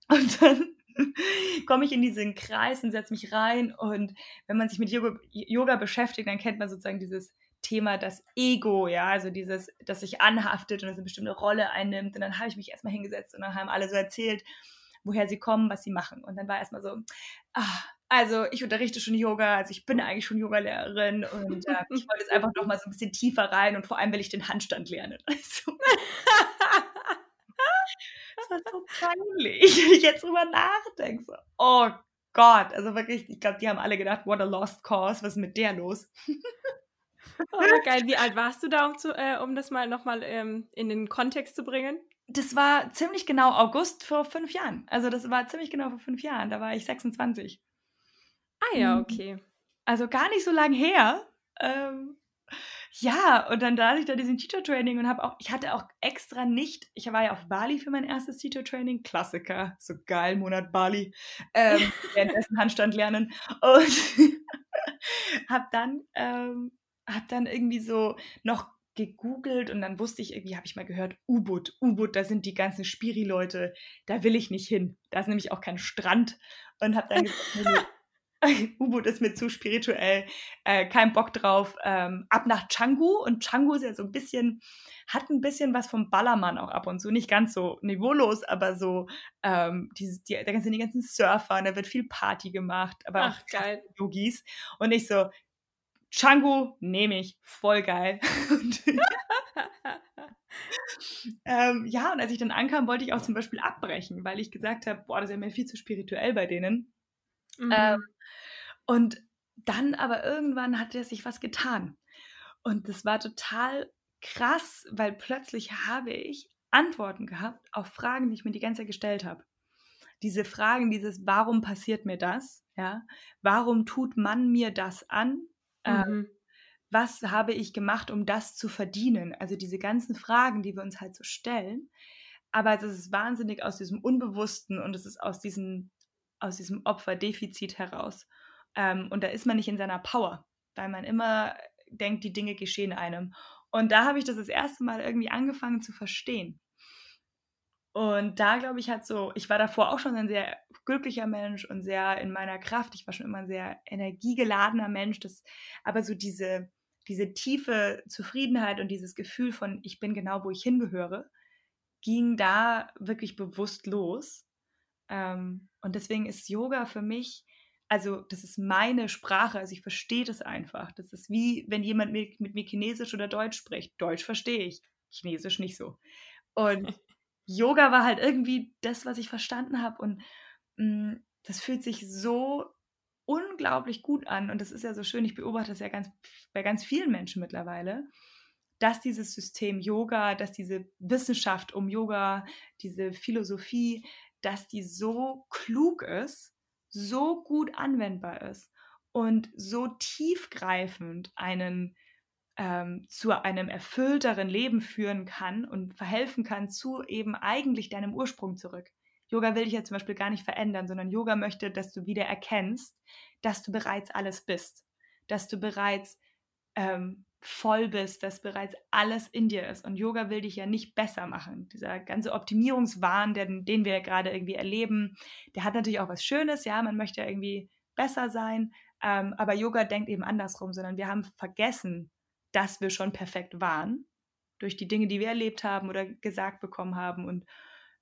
Und dann komme ich in diesen Kreis und setze mich rein und wenn man sich mit Yoga, Yoga beschäftigt, dann kennt man sozusagen dieses Thema das Ego, ja, also dieses, das sich anhaftet und eine bestimmte Rolle einnimmt. Und dann habe ich mich erstmal hingesetzt und dann haben alle so erzählt, woher sie kommen, was sie machen. Und dann war erstmal so, ah, also ich unterrichte schon Yoga, also ich bin eigentlich schon Yogalehrerin und äh, ich wollte jetzt einfach noch mal so ein bisschen tiefer rein und vor allem will ich den Handstand lernen. Also, das war so peinlich, wenn ich jetzt drüber nachdenke. So, oh Gott, also wirklich, ich glaube, die haben alle gedacht, what a lost cause, was ist mit der los? Oh, geil. Wie alt warst du da, um, zu, äh, um das mal nochmal ähm, in den Kontext zu bringen? Das war ziemlich genau August vor fünf Jahren. Also das war ziemlich genau vor fünf Jahren. Da war ich 26. Ah ja, mhm. okay. Also gar nicht so lang her. Ähm, ja, und dann da hatte ich da diesen Teacher-Training und habe auch, ich hatte auch extra nicht, ich war ja auf Bali für mein erstes Teacher-Training, Klassiker, so geil, Monat Bali, ähm, währenddessen Handstand lernen und habe dann ähm, habe dann irgendwie so noch gegoogelt und dann wusste ich irgendwie, habe ich mal gehört, U-Boot, U-Boot, da sind die ganzen Spiri-Leute, da will ich nicht hin. Da ist nämlich auch kein Strand und habe dann gesagt, U-Boot ist mir zu spirituell, äh, kein Bock drauf. Ähm, ab nach Canggu und Canggu ist ja so ein bisschen, hat ein bisschen was vom Ballermann auch ab und zu, nicht ganz so niveaulos, aber so, ähm, die, die, da sind die ganzen Surfer, da wird viel Party gemacht, aber Ach, auch geil. Yogis. Und ich so, Changu nehme ich, voll geil. ähm, ja, und als ich dann ankam, wollte ich auch zum Beispiel abbrechen, weil ich gesagt habe, boah, das ist ja mir viel zu spirituell bei denen. Mhm. Ähm, und dann aber irgendwann hat er sich was getan. Und das war total krass, weil plötzlich habe ich Antworten gehabt auf Fragen, die ich mir die ganze Zeit gestellt habe. Diese Fragen, dieses Warum passiert mir das? Ja, warum tut man mir das an? Ähm, mhm. was habe ich gemacht, um das zu verdienen? Also diese ganzen Fragen, die wir uns halt so stellen. Aber es ist wahnsinnig aus diesem Unbewussten und es ist aus diesem, aus diesem Opferdefizit heraus. Ähm, und da ist man nicht in seiner Power, weil man immer denkt, die Dinge geschehen einem. Und da habe ich das das erste Mal irgendwie angefangen zu verstehen. Und da glaube ich, hat so, ich war davor auch schon ein sehr glücklicher Mensch und sehr in meiner Kraft. Ich war schon immer ein sehr energiegeladener Mensch. Das, aber so diese, diese tiefe Zufriedenheit und dieses Gefühl von, ich bin genau, wo ich hingehöre, ging da wirklich bewusst los. Ähm, und deswegen ist Yoga für mich, also das ist meine Sprache, also ich verstehe das einfach. Das ist wie, wenn jemand mit, mit mir Chinesisch oder Deutsch spricht. Deutsch verstehe ich, Chinesisch nicht so. Und Yoga war halt irgendwie das, was ich verstanden habe. Und das fühlt sich so unglaublich gut an. Und das ist ja so schön, ich beobachte das ja ganz, bei ganz vielen Menschen mittlerweile, dass dieses System Yoga, dass diese Wissenschaft um Yoga, diese Philosophie, dass die so klug ist, so gut anwendbar ist und so tiefgreifend einen ähm, zu einem erfüllteren Leben führen kann und verhelfen kann zu eben eigentlich deinem Ursprung zurück. Yoga will dich ja zum Beispiel gar nicht verändern, sondern Yoga möchte, dass du wieder erkennst, dass du bereits alles bist, dass du bereits ähm, voll bist, dass bereits alles in dir ist. Und Yoga will dich ja nicht besser machen. Dieser ganze Optimierungswahn, den, den wir gerade irgendwie erleben, der hat natürlich auch was Schönes. Ja, man möchte ja irgendwie besser sein. Ähm, aber Yoga denkt eben andersrum, sondern wir haben vergessen, dass wir schon perfekt waren durch die Dinge, die wir erlebt haben oder gesagt bekommen haben. Und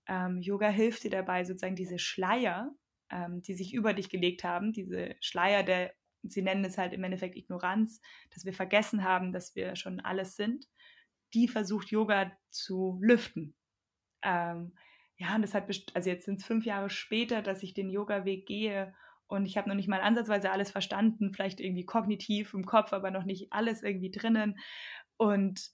ähm, Yoga hilft dir dabei, sozusagen diese Schleier, ähm, die sich über dich gelegt haben, diese Schleier der, sie nennen es halt im Endeffekt Ignoranz, dass wir vergessen haben, dass wir schon alles sind, die versucht Yoga zu lüften. Ähm, ja, und das hat, also jetzt sind es fünf Jahre später, dass ich den Yoga-Weg gehe und ich habe noch nicht mal ansatzweise alles verstanden, vielleicht irgendwie kognitiv im Kopf, aber noch nicht alles irgendwie drinnen. Und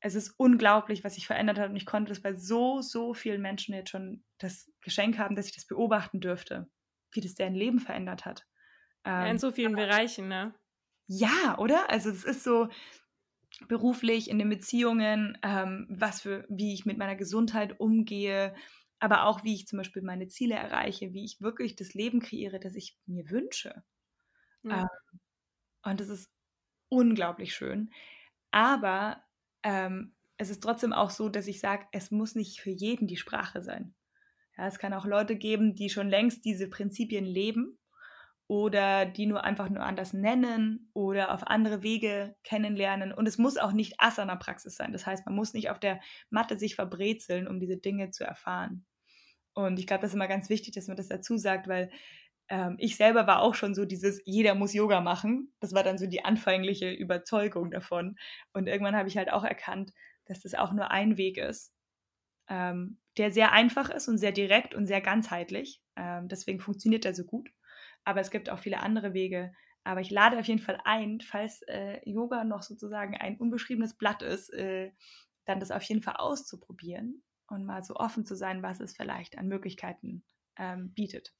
es ist unglaublich, was sich verändert hat. Und ich konnte das bei so, so vielen Menschen jetzt schon das Geschenk haben, dass ich das beobachten dürfte, wie das deren Leben verändert hat. Ja, in ähm, so vielen Bereichen, ne? Ja, oder? Also es ist so beruflich, in den Beziehungen, ähm, was für, wie ich mit meiner Gesundheit umgehe, aber auch wie ich zum Beispiel meine Ziele erreiche, wie ich wirklich das Leben kreiere, das ich mir wünsche. Ja. Ähm, und das ist unglaublich schön. Aber ähm, es ist trotzdem auch so, dass ich sage, es muss nicht für jeden die Sprache sein. Ja, es kann auch Leute geben, die schon längst diese Prinzipien leben oder die nur einfach nur anders nennen oder auf andere Wege kennenlernen. Und es muss auch nicht Asana-Praxis sein. Das heißt, man muss nicht auf der Matte sich verbrezeln, um diese Dinge zu erfahren. Und ich glaube, das ist immer ganz wichtig, dass man das dazu sagt, weil ähm, ich selber war auch schon so dieses, jeder muss Yoga machen. Das war dann so die anfängliche Überzeugung davon. Und irgendwann habe ich halt auch erkannt, dass das auch nur ein Weg ist, ähm, der sehr einfach ist und sehr direkt und sehr ganzheitlich. Ähm, deswegen funktioniert er so gut. Aber es gibt auch viele andere Wege. Aber ich lade auf jeden Fall ein, falls äh, Yoga noch sozusagen ein unbeschriebenes Blatt ist, äh, dann das auf jeden Fall auszuprobieren und mal so offen zu sein, was es vielleicht an Möglichkeiten ähm, bietet.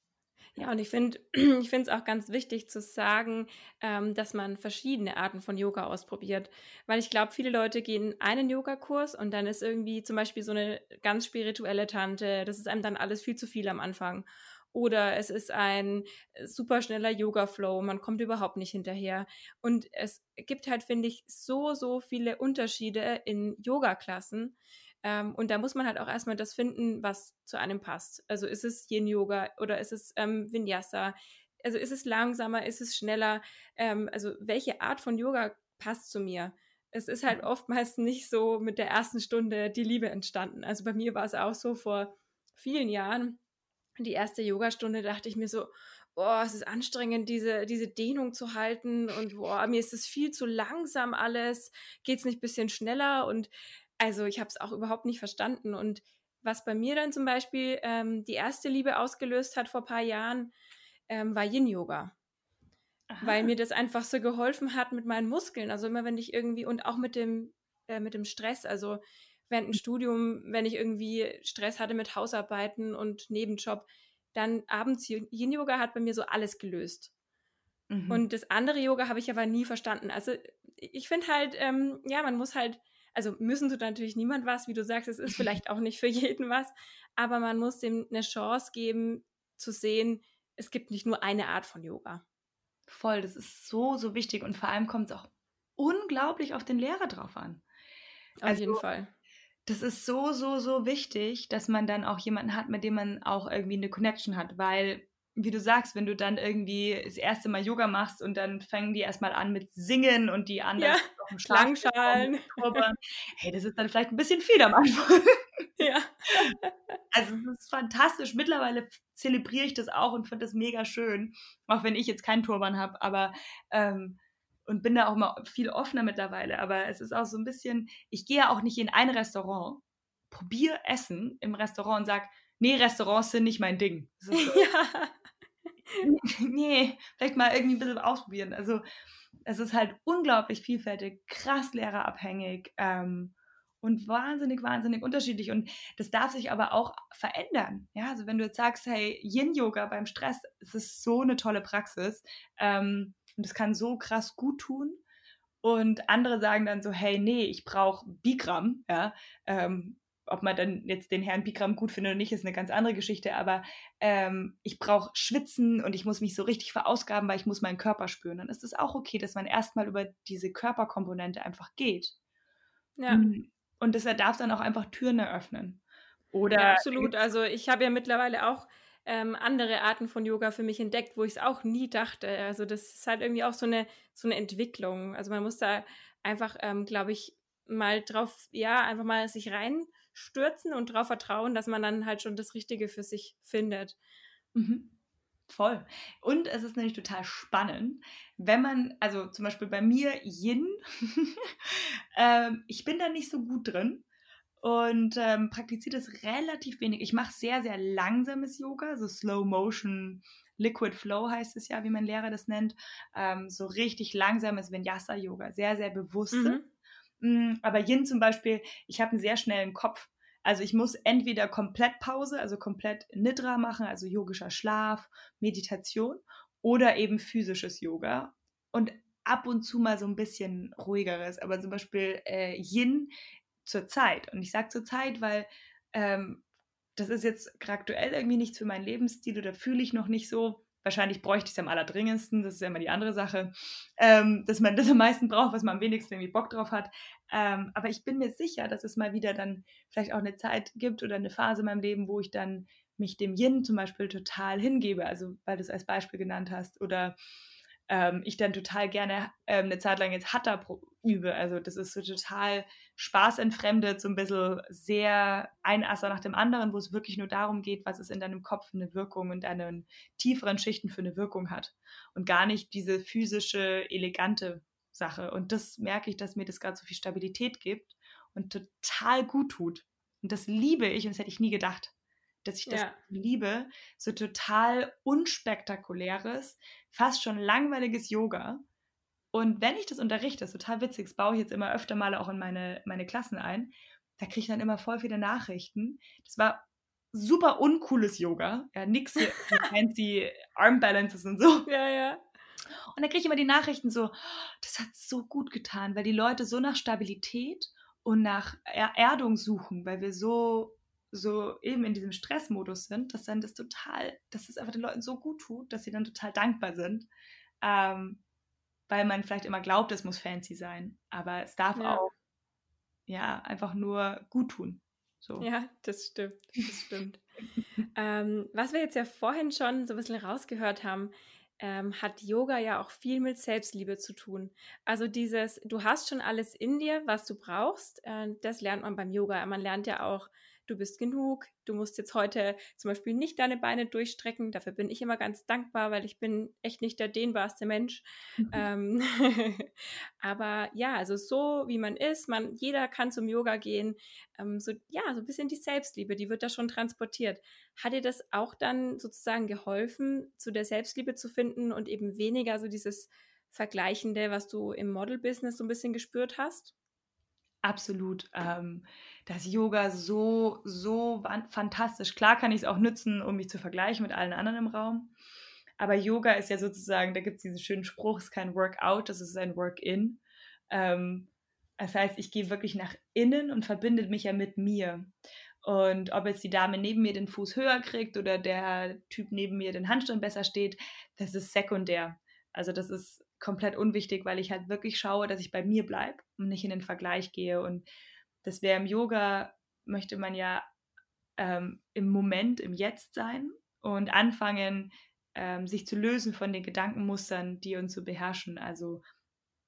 Ja, und ich finde ich es auch ganz wichtig zu sagen, ähm, dass man verschiedene Arten von Yoga ausprobiert. Weil ich glaube, viele Leute gehen einen Yogakurs und dann ist irgendwie zum Beispiel so eine ganz spirituelle Tante, das ist einem dann alles viel zu viel am Anfang. Oder es ist ein super schneller Yoga-Flow, man kommt überhaupt nicht hinterher. Und es gibt halt, finde ich, so, so viele Unterschiede in Yoga-Klassen. Ähm, und da muss man halt auch erstmal das finden, was zu einem passt. Also ist es Yin-Yoga oder ist es ähm, Vinyasa? Also ist es langsamer, ist es schneller? Ähm, also welche Art von Yoga passt zu mir? Es ist halt mhm. oftmals nicht so mit der ersten Stunde die Liebe entstanden. Also bei mir war es auch so vor vielen Jahren. Die erste Yogastunde dachte ich mir so, boah, es ist anstrengend, diese, diese Dehnung zu halten und boah, mir ist es viel zu langsam alles. Geht es nicht ein bisschen schneller? Und also ich habe es auch überhaupt nicht verstanden. Und was bei mir dann zum Beispiel ähm, die erste Liebe ausgelöst hat vor ein paar Jahren, ähm, war Yin-Yoga. Weil mir das einfach so geholfen hat mit meinen Muskeln. Also immer wenn ich irgendwie und auch mit dem, äh, mit dem Stress, also während dem Studium, wenn ich irgendwie Stress hatte mit Hausarbeiten und Nebenjob, dann abends Yin-Yoga hat bei mir so alles gelöst. Mhm. Und das andere Yoga habe ich aber nie verstanden. Also ich finde halt, ähm, ja, man muss halt also müssen tut natürlich niemand was, wie du sagst, es ist vielleicht auch nicht für jeden was, aber man muss dem eine Chance geben, zu sehen, es gibt nicht nur eine Art von Yoga. Voll, das ist so, so wichtig und vor allem kommt es auch unglaublich auf den Lehrer drauf an. Auf also, jeden Fall. Das ist so, so, so wichtig, dass man dann auch jemanden hat, mit dem man auch irgendwie eine Connection hat, weil wie du sagst, wenn du dann irgendwie das erste Mal Yoga machst und dann fangen die erstmal an mit Singen und die anderen ja, auf dem Schlangschalen. Hey, das ist dann vielleicht ein bisschen viel am Anfang. Ja. Also es ist fantastisch. Mittlerweile zelebriere ich das auch und finde das mega schön, auch wenn ich jetzt keinen Turban habe, aber ähm, und bin da auch mal viel offener mittlerweile. Aber es ist auch so ein bisschen, ich gehe ja auch nicht in ein Restaurant, probiere Essen im Restaurant und sage, nee, Restaurants sind nicht mein Ding. So, ja. nee, vielleicht mal irgendwie ein bisschen ausprobieren. Also es ist halt unglaublich vielfältig, krass lehrerabhängig ähm, und wahnsinnig, wahnsinnig unterschiedlich. Und das darf sich aber auch verändern. Ja, also wenn du jetzt sagst, hey, Yin-Yoga beim Stress, es ist so eine tolle Praxis ähm, und es kann so krass gut tun. Und andere sagen dann so, hey, nee, ich brauche Bikram, ja, ähm, ob man dann jetzt den Herrn Bikram gut findet oder nicht, ist eine ganz andere Geschichte. Aber ähm, ich brauche Schwitzen und ich muss mich so richtig verausgaben, weil ich muss meinen Körper spüren. Dann ist es auch okay, dass man erstmal über diese Körperkomponente einfach geht. Ja. Mm, und das darf dann auch einfach Türen eröffnen. Oder ja, absolut. Also ich habe ja mittlerweile auch ähm, andere Arten von Yoga für mich entdeckt, wo ich es auch nie dachte. Also das ist halt irgendwie auch so eine, so eine Entwicklung. Also man muss da einfach, ähm, glaube ich, mal drauf, ja, einfach mal sich rein stürzen und darauf vertrauen, dass man dann halt schon das Richtige für sich findet. Mhm. Voll. Und es ist nämlich total spannend, wenn man, also zum Beispiel bei mir Yin, ähm, ich bin da nicht so gut drin und ähm, praktiziere das relativ wenig. Ich mache sehr, sehr langsames Yoga, so Slow Motion, Liquid Flow heißt es ja, wie mein Lehrer das nennt. Ähm, so richtig langsames Vinyasa-Yoga, sehr, sehr bewusstes. Mhm. Mm, aber Yin zum Beispiel, ich habe einen sehr schnellen Kopf. Also ich muss entweder komplett Pause, also komplett Nidra machen, also yogischer Schlaf, Meditation oder eben physisches Yoga und ab und zu mal so ein bisschen ruhigeres. Aber zum Beispiel äh, Yin zur Zeit. Und ich sage zur Zeit, weil ähm, das ist jetzt aktuell irgendwie nichts für meinen Lebensstil oder fühle ich noch nicht so. Wahrscheinlich bräuchte ich es am allerdringendsten, das ist ja immer die andere Sache, ähm, dass man das am meisten braucht, was man am wenigsten irgendwie Bock drauf hat. Ähm, aber ich bin mir sicher, dass es mal wieder dann vielleicht auch eine Zeit gibt oder eine Phase in meinem Leben, wo ich dann mich dem Yin zum Beispiel total hingebe, also weil du es als Beispiel genannt hast, oder ähm, ich dann total gerne ähm, eine Zeit lang jetzt Hatha übe. Also das ist so total spaßentfremdet, so ein bisschen sehr ein Asser nach dem anderen, wo es wirklich nur darum geht, was es in deinem Kopf für eine Wirkung und deinen tieferen Schichten für eine Wirkung hat. Und gar nicht diese physische, elegante Sache. Und das merke ich, dass mir das gerade so viel Stabilität gibt und total gut tut. Und das liebe ich und das hätte ich nie gedacht dass ich das ja. liebe, so total unspektakuläres, fast schon langweiliges Yoga. Und wenn ich das unterrichte, das ist total witzig, das baue ich jetzt immer öfter mal auch in meine, meine Klassen ein, da kriege ich dann immer voll viele Nachrichten. Das war super uncooles Yoga, ja, nix hier, fancy Arm Balances und so. Ja, ja. Und dann kriege ich immer die Nachrichten so, das hat so gut getan, weil die Leute so nach Stabilität und nach Erdung suchen, weil wir so so eben in diesem Stressmodus sind, dass dann das total, dass es einfach den Leuten so gut tut, dass sie dann total dankbar sind. Ähm, weil man vielleicht immer glaubt, es muss fancy sein. Aber es darf ja. auch ja einfach nur gut tun. So. Ja, das stimmt. Das stimmt. ähm, was wir jetzt ja vorhin schon so ein bisschen rausgehört haben, ähm, hat Yoga ja auch viel mit Selbstliebe zu tun. Also dieses, du hast schon alles in dir, was du brauchst, äh, das lernt man beim Yoga. Man lernt ja auch du bist genug, du musst jetzt heute zum Beispiel nicht deine Beine durchstrecken. Dafür bin ich immer ganz dankbar, weil ich bin echt nicht der dehnbarste Mensch. Mhm. Ähm, aber ja, also so wie man ist, man, jeder kann zum Yoga gehen. Ähm, so, ja, so ein bisschen die Selbstliebe, die wird da schon transportiert. Hat dir das auch dann sozusagen geholfen, zu der Selbstliebe zu finden und eben weniger so dieses Vergleichende, was du im Model-Business so ein bisschen gespürt hast? Absolut. Ähm, das Yoga so, so fantastisch. Klar kann ich es auch nutzen, um mich zu vergleichen mit allen anderen im Raum. Aber Yoga ist ja sozusagen, da gibt es diesen schönen Spruch, es ist kein Workout, das ist ein Work-in. Ähm, das heißt, ich gehe wirklich nach innen und verbinde mich ja mit mir. Und ob jetzt die Dame neben mir den Fuß höher kriegt oder der Typ neben mir den Handstand besser steht, das ist sekundär. Also das ist komplett unwichtig, weil ich halt wirklich schaue, dass ich bei mir bleibe und nicht in den Vergleich gehe. Und dass wir im Yoga möchte man ja ähm, im Moment, im Jetzt sein und anfangen, ähm, sich zu lösen von den Gedankenmustern, die uns so beherrschen. Also,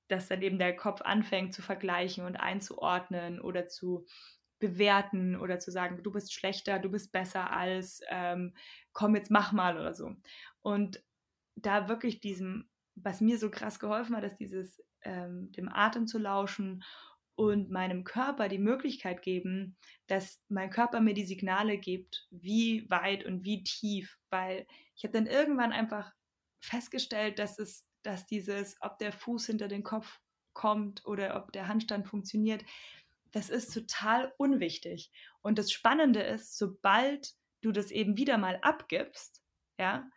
dass dann eben der Kopf anfängt zu vergleichen und einzuordnen oder zu bewerten oder zu sagen, du bist schlechter, du bist besser als, ähm, komm jetzt mach mal oder so. Und da wirklich diesem, was mir so krass geholfen hat, ist dieses ähm, dem Atem zu lauschen und meinem Körper die Möglichkeit geben, dass mein Körper mir die Signale gibt, wie weit und wie tief, weil ich habe dann irgendwann einfach festgestellt, dass es, dass dieses, ob der Fuß hinter den Kopf kommt oder ob der Handstand funktioniert, das ist total unwichtig. Und das Spannende ist, sobald du das eben wieder mal abgibst, ja,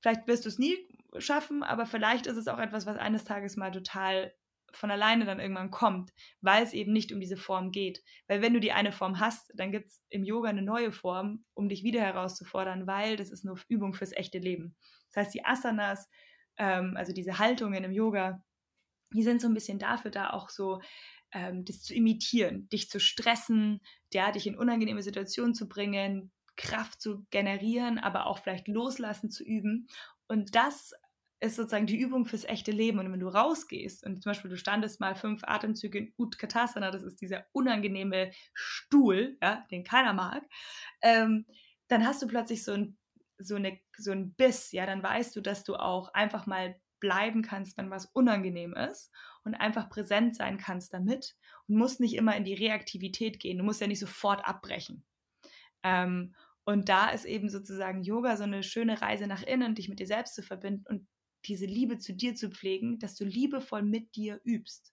vielleicht wirst du es nie schaffen, aber vielleicht ist es auch etwas, was eines Tages mal total von alleine dann irgendwann kommt, weil es eben nicht um diese Form geht. Weil wenn du die eine Form hast, dann gibt es im Yoga eine neue Form, um dich wieder herauszufordern, weil das ist nur Übung fürs echte Leben. Das heißt, die Asanas, ähm, also diese Haltungen im Yoga, die sind so ein bisschen dafür da, auch so ähm, das zu imitieren, dich zu stressen, ja, dich in unangenehme Situationen zu bringen, Kraft zu generieren, aber auch vielleicht loslassen zu üben. Und das ist sozusagen die Übung fürs echte Leben. Und wenn du rausgehst und zum Beispiel du standest mal fünf Atemzüge in Utkatasana, das ist dieser unangenehme Stuhl, ja, den keiner mag, ähm, dann hast du plötzlich so ein, so, eine, so ein Biss, ja, dann weißt du, dass du auch einfach mal bleiben kannst, wenn was unangenehm ist und einfach präsent sein kannst damit und musst nicht immer in die Reaktivität gehen. Du musst ja nicht sofort abbrechen. Ähm, und da ist eben sozusagen Yoga so eine schöne Reise nach innen, dich mit dir selbst zu verbinden und diese Liebe zu dir zu pflegen, dass du liebevoll mit dir übst.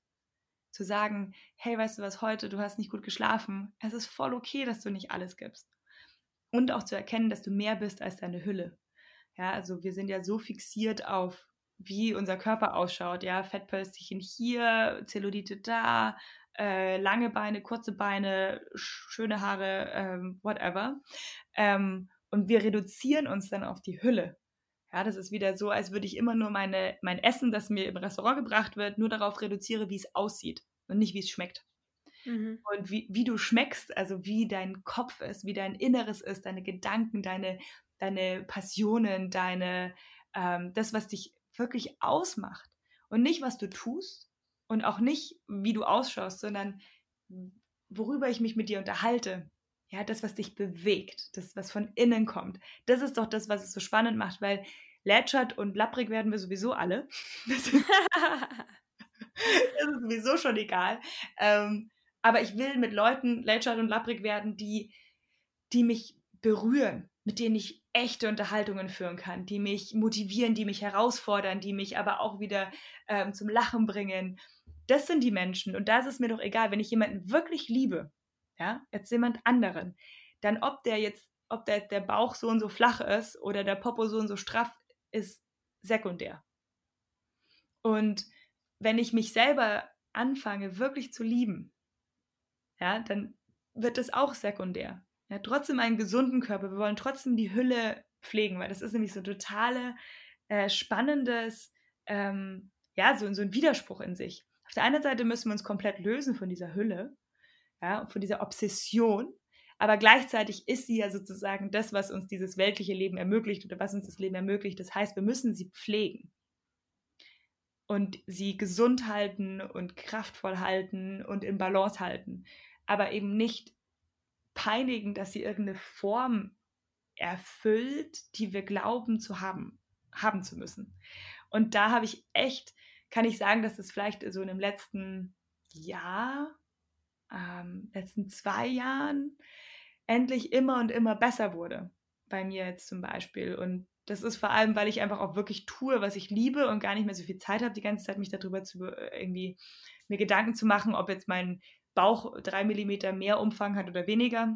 Zu sagen, hey, weißt du was, heute, du hast nicht gut geschlafen. Es ist voll okay, dass du nicht alles gibst. Und auch zu erkennen, dass du mehr bist als deine Hülle. Ja, also wir sind ja so fixiert auf, wie unser Körper ausschaut. Ja, Fettpölsterchen hier, Zellulite da, äh, lange Beine, kurze Beine, schöne Haare, ähm, whatever. Ähm, und wir reduzieren uns dann auf die Hülle. Ja, das ist wieder so, als würde ich immer nur meine, mein Essen, das mir im Restaurant gebracht wird, nur darauf reduziere, wie es aussieht und nicht, wie es schmeckt. Mhm. Und wie, wie du schmeckst, also wie dein Kopf ist, wie dein Inneres ist, deine Gedanken, deine, deine Passionen, deine, ähm, das, was dich wirklich ausmacht. Und nicht, was du tust und auch nicht, wie du ausschaust, sondern worüber ich mich mit dir unterhalte, ja, das, was dich bewegt, das, was von innen kommt. Das ist doch das, was es so spannend macht, weil lätschert und lapprig werden wir sowieso alle. Das ist, das ist sowieso schon egal. Ähm, aber ich will mit Leuten lätschert und lapprig werden, die, die mich berühren, mit denen ich echte Unterhaltungen führen kann, die mich motivieren, die mich herausfordern, die mich aber auch wieder ähm, zum Lachen bringen. Das sind die Menschen. Und da ist es mir doch egal, wenn ich jemanden wirklich liebe, ja, jetzt jemand anderen, dann ob der jetzt, ob der, der Bauch so und so flach ist oder der Popo so und so straff, ist sekundär. Und wenn ich mich selber anfange, wirklich zu lieben, ja, dann wird das auch sekundär. Ja, trotzdem einen gesunden Körper. Wir wollen trotzdem die Hülle pflegen, weil das ist nämlich so totale äh, spannendes, ähm, ja, so, so ein Widerspruch in sich. Auf der einen Seite müssen wir uns komplett lösen von dieser Hülle ja, von dieser Obsession. Aber gleichzeitig ist sie ja sozusagen das, was uns dieses weltliche Leben ermöglicht oder was uns das Leben ermöglicht. Das heißt, wir müssen sie pflegen und sie gesund halten und kraftvoll halten und in Balance halten. Aber eben nicht peinigen, dass sie irgendeine Form erfüllt, die wir glauben zu haben, haben zu müssen. Und da habe ich echt, kann ich sagen, dass das vielleicht so in dem letzten Jahr ähm, letzten zwei Jahren endlich immer und immer besser wurde. Bei mir jetzt zum Beispiel. Und das ist vor allem, weil ich einfach auch wirklich tue, was ich liebe und gar nicht mehr so viel Zeit habe, die ganze Zeit mich darüber zu äh, irgendwie mir Gedanken zu machen, ob jetzt mein Bauch drei Millimeter mehr Umfang hat oder weniger.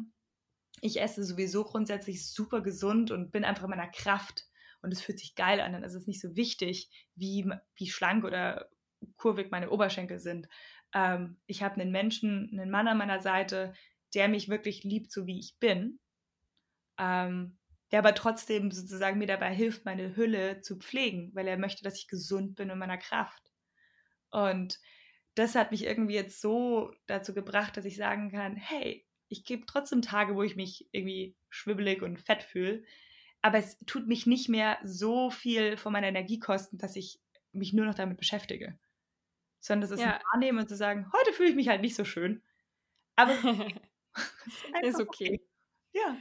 Ich esse sowieso grundsätzlich super gesund und bin einfach in meiner Kraft und es fühlt sich geil an. Dann ist es nicht so wichtig, wie, wie schlank oder kurvig meine Oberschenkel sind, ähm, ich habe einen Menschen, einen Mann an meiner Seite, der mich wirklich liebt, so wie ich bin, ähm, der aber trotzdem sozusagen mir dabei hilft, meine Hülle zu pflegen, weil er möchte, dass ich gesund bin in meiner Kraft. Und das hat mich irgendwie jetzt so dazu gebracht, dass ich sagen kann, hey, ich gebe trotzdem Tage, wo ich mich irgendwie schwibbelig und fett fühle, aber es tut mich nicht mehr so viel von meiner Energie kosten, dass ich mich nur noch damit beschäftige. Sondern das ist ja. ein Wahrnehmen und zu sagen, heute fühle ich mich halt nicht so schön. Aber ist, ist okay. okay. Ja.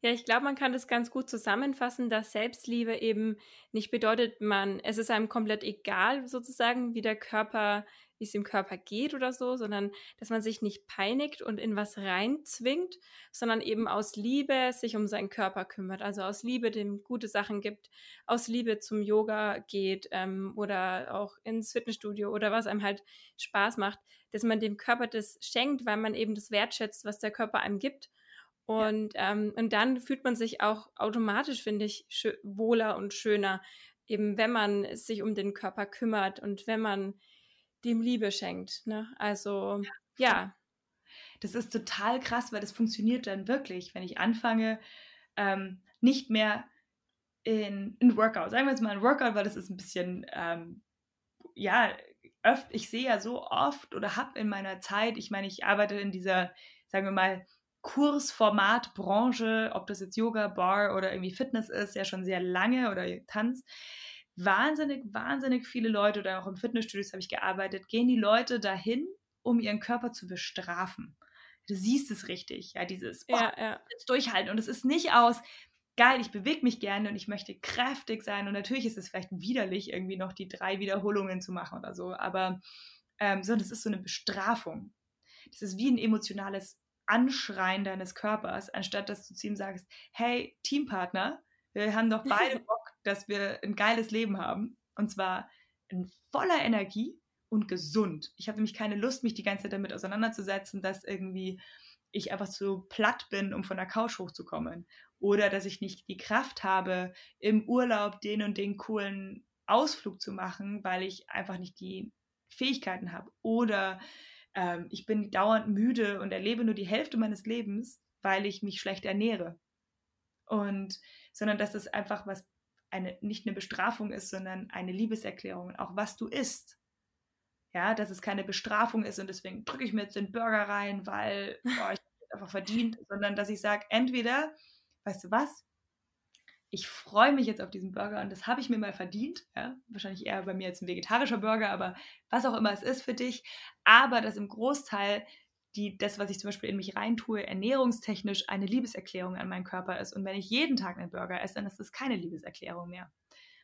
Ja, ich glaube, man kann das ganz gut zusammenfassen, dass Selbstliebe eben nicht bedeutet, man, es ist einem komplett egal, sozusagen, wie der Körper, wie es dem Körper geht oder so, sondern dass man sich nicht peinigt und in was reinzwingt, sondern eben aus Liebe sich um seinen Körper kümmert, also aus Liebe dem gute Sachen gibt, aus Liebe zum Yoga geht ähm, oder auch ins Fitnessstudio oder was einem halt Spaß macht, dass man dem Körper das schenkt, weil man eben das wertschätzt, was der Körper einem gibt und, ja. ähm, und dann fühlt man sich auch automatisch, finde ich, wohler und schöner, eben wenn man sich um den Körper kümmert und wenn man dem Liebe schenkt. Ne? Also ja. ja. Das ist total krass, weil das funktioniert dann wirklich, wenn ich anfange, ähm, nicht mehr in ein Workout, sagen wir jetzt mal ein Workout, weil das ist ein bisschen, ähm, ja, öft, ich sehe ja so oft oder habe in meiner Zeit, ich meine, ich arbeite in dieser, sagen wir mal, Kursformat, Branche, ob das jetzt Yoga, Bar oder irgendwie Fitness ist, ja schon sehr lange oder Tanz. Wahnsinnig, wahnsinnig viele Leute oder auch im Fitnessstudios habe ich gearbeitet, gehen die Leute dahin, um ihren Körper zu bestrafen. Du siehst es richtig, ja, dieses oh, ja, ja. Durchhalten. Und es ist nicht aus, geil, ich bewege mich gerne und ich möchte kräftig sein. Und natürlich ist es vielleicht widerlich, irgendwie noch die drei Wiederholungen zu machen oder so, aber ähm, sondern es ist so eine Bestrafung. Das ist wie ein emotionales Anschreien deines Körpers, anstatt dass du zu ihm sagst, hey, Teampartner, wir haben doch beide Bock, dass wir ein geiles Leben haben. Und zwar in voller Energie und gesund. Ich habe nämlich keine Lust, mich die ganze Zeit damit auseinanderzusetzen, dass irgendwie ich einfach zu platt bin, um von der Couch hochzukommen. Oder dass ich nicht die Kraft habe, im Urlaub den und den coolen Ausflug zu machen, weil ich einfach nicht die Fähigkeiten habe. Oder ähm, ich bin dauernd müde und erlebe nur die Hälfte meines Lebens, weil ich mich schlecht ernähre. Und, sondern dass es einfach was, eine, nicht eine Bestrafung ist, sondern eine Liebeserklärung, auch was du isst. Ja, dass es keine Bestrafung ist und deswegen drücke ich mir jetzt den Burger rein, weil boah, ich einfach verdient, sondern dass ich sage, entweder, weißt du was, ich freue mich jetzt auf diesen Burger und das habe ich mir mal verdient. Ja? Wahrscheinlich eher bei mir jetzt ein vegetarischer Burger, aber was auch immer es ist für dich. Aber dass im Großteil die, das, was ich zum Beispiel in mich reintue, ernährungstechnisch eine Liebeserklärung an meinen Körper ist. Und wenn ich jeden Tag einen Burger esse, dann ist es keine Liebeserklärung mehr.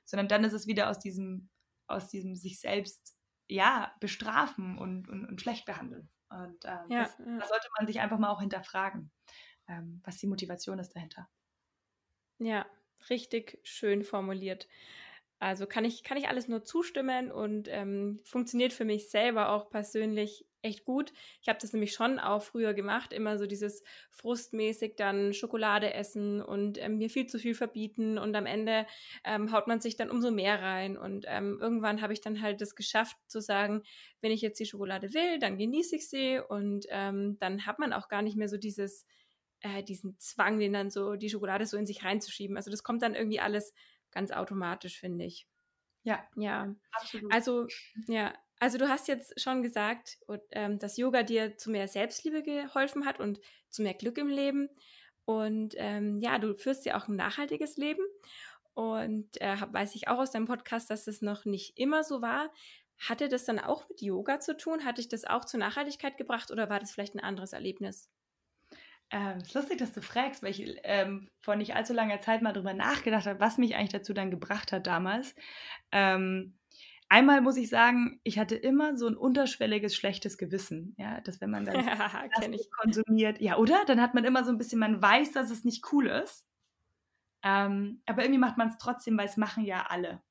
Sondern dann ist es wieder aus diesem, aus diesem sich selbst ja, bestrafen und, und, und schlecht behandeln. Und ähm, ja, das, ja. da sollte man sich einfach mal auch hinterfragen, ähm, was die Motivation ist dahinter. Ja, richtig schön formuliert. Also kann ich, kann ich alles nur zustimmen und ähm, funktioniert für mich selber auch persönlich echt gut. Ich habe das nämlich schon auch früher gemacht, immer so dieses frustmäßig dann Schokolade essen und ähm, mir viel zu viel verbieten und am Ende ähm, haut man sich dann umso mehr rein und ähm, irgendwann habe ich dann halt das geschafft zu sagen, wenn ich jetzt die Schokolade will, dann genieße ich sie und ähm, dann hat man auch gar nicht mehr so dieses äh, diesen Zwang, den dann so die Schokolade so in sich reinzuschieben. Also das kommt dann irgendwie alles ganz automatisch, finde ich. Ja. Ja. Absolut. Also, ja. Also du hast jetzt schon gesagt, ähm, dass Yoga dir zu mehr Selbstliebe geholfen hat und zu mehr Glück im Leben. Und ähm, ja, du führst ja auch ein nachhaltiges Leben. Und äh, weiß ich auch aus deinem Podcast, dass es noch nicht immer so war. Hatte das dann auch mit Yoga zu tun? Hatte dich das auch zur Nachhaltigkeit gebracht oder war das vielleicht ein anderes Erlebnis? Ähm, es ist lustig, dass du fragst, weil ich ähm, vor nicht allzu langer Zeit mal darüber nachgedacht habe, was mich eigentlich dazu dann gebracht hat damals. Ähm, einmal muss ich sagen, ich hatte immer so ein unterschwelliges schlechtes Gewissen, ja, dass wenn man dann ja, konsumiert, ja, oder? Dann hat man immer so ein bisschen, man weiß, dass es nicht cool ist, ähm, aber irgendwie macht man es trotzdem, weil es machen ja alle.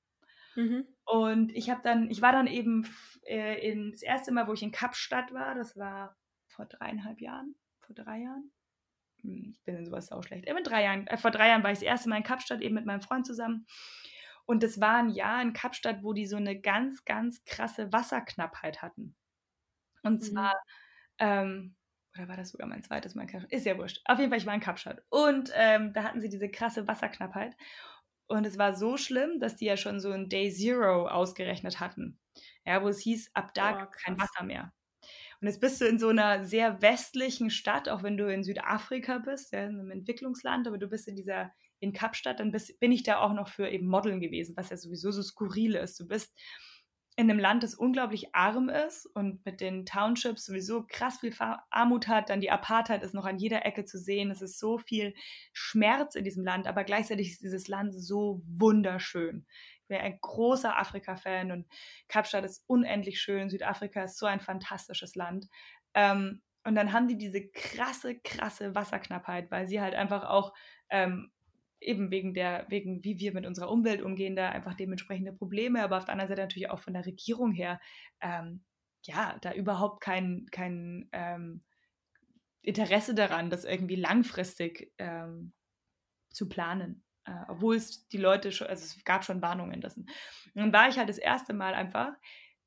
Mhm. Und ich habe dann, ich war dann eben äh, in, das erste Mal, wo ich in Kapstadt war, das war vor dreieinhalb Jahren, vor drei Jahren, hm, ich bin in sowas auch schlecht. Äh, drei Jahren, äh, vor drei Jahren war ich das erste Mal in Kapstadt eben mit meinem Freund zusammen. Und das war ein Jahr in Kapstadt, wo die so eine ganz, ganz krasse Wasserknappheit hatten. Und mhm. zwar, ähm, oder war das sogar mein zweites Mal in Kapstadt? Ist ja wurscht. Auf jeden Fall, ich war in Kapstadt. Und ähm, da hatten sie diese krasse Wasserknappheit. Und es war so schlimm, dass die ja schon so ein Day Zero ausgerechnet hatten. Ja, wo es hieß, ab da oh, kein Wasser mehr. Und jetzt bist du in so einer sehr westlichen Stadt, auch wenn du in Südafrika bist, ja, in einem Entwicklungsland, aber du bist in dieser, in Kapstadt, dann bist, bin ich da auch noch für eben Modeln gewesen, was ja sowieso so skurril ist. Du bist in einem Land, das unglaublich arm ist und mit den Townships sowieso krass viel Armut hat, dann die Apartheid ist noch an jeder Ecke zu sehen. Es ist so viel Schmerz in diesem Land, aber gleichzeitig ist dieses Land so wunderschön. Ich bin ein großer Afrika-Fan und Kapstadt ist unendlich schön. Südafrika ist so ein fantastisches Land. Ähm, und dann haben die diese krasse, krasse Wasserknappheit, weil sie halt einfach auch ähm, eben wegen der, wegen wie wir mit unserer Umwelt umgehen, da einfach dementsprechende Probleme, aber auf der anderen Seite natürlich auch von der Regierung her, ähm, ja, da überhaupt kein, kein ähm, Interesse daran, das irgendwie langfristig ähm, zu planen. Äh, obwohl es die Leute schon, also es gab schon Warnungen dessen. Und dann war ich halt das erste Mal einfach,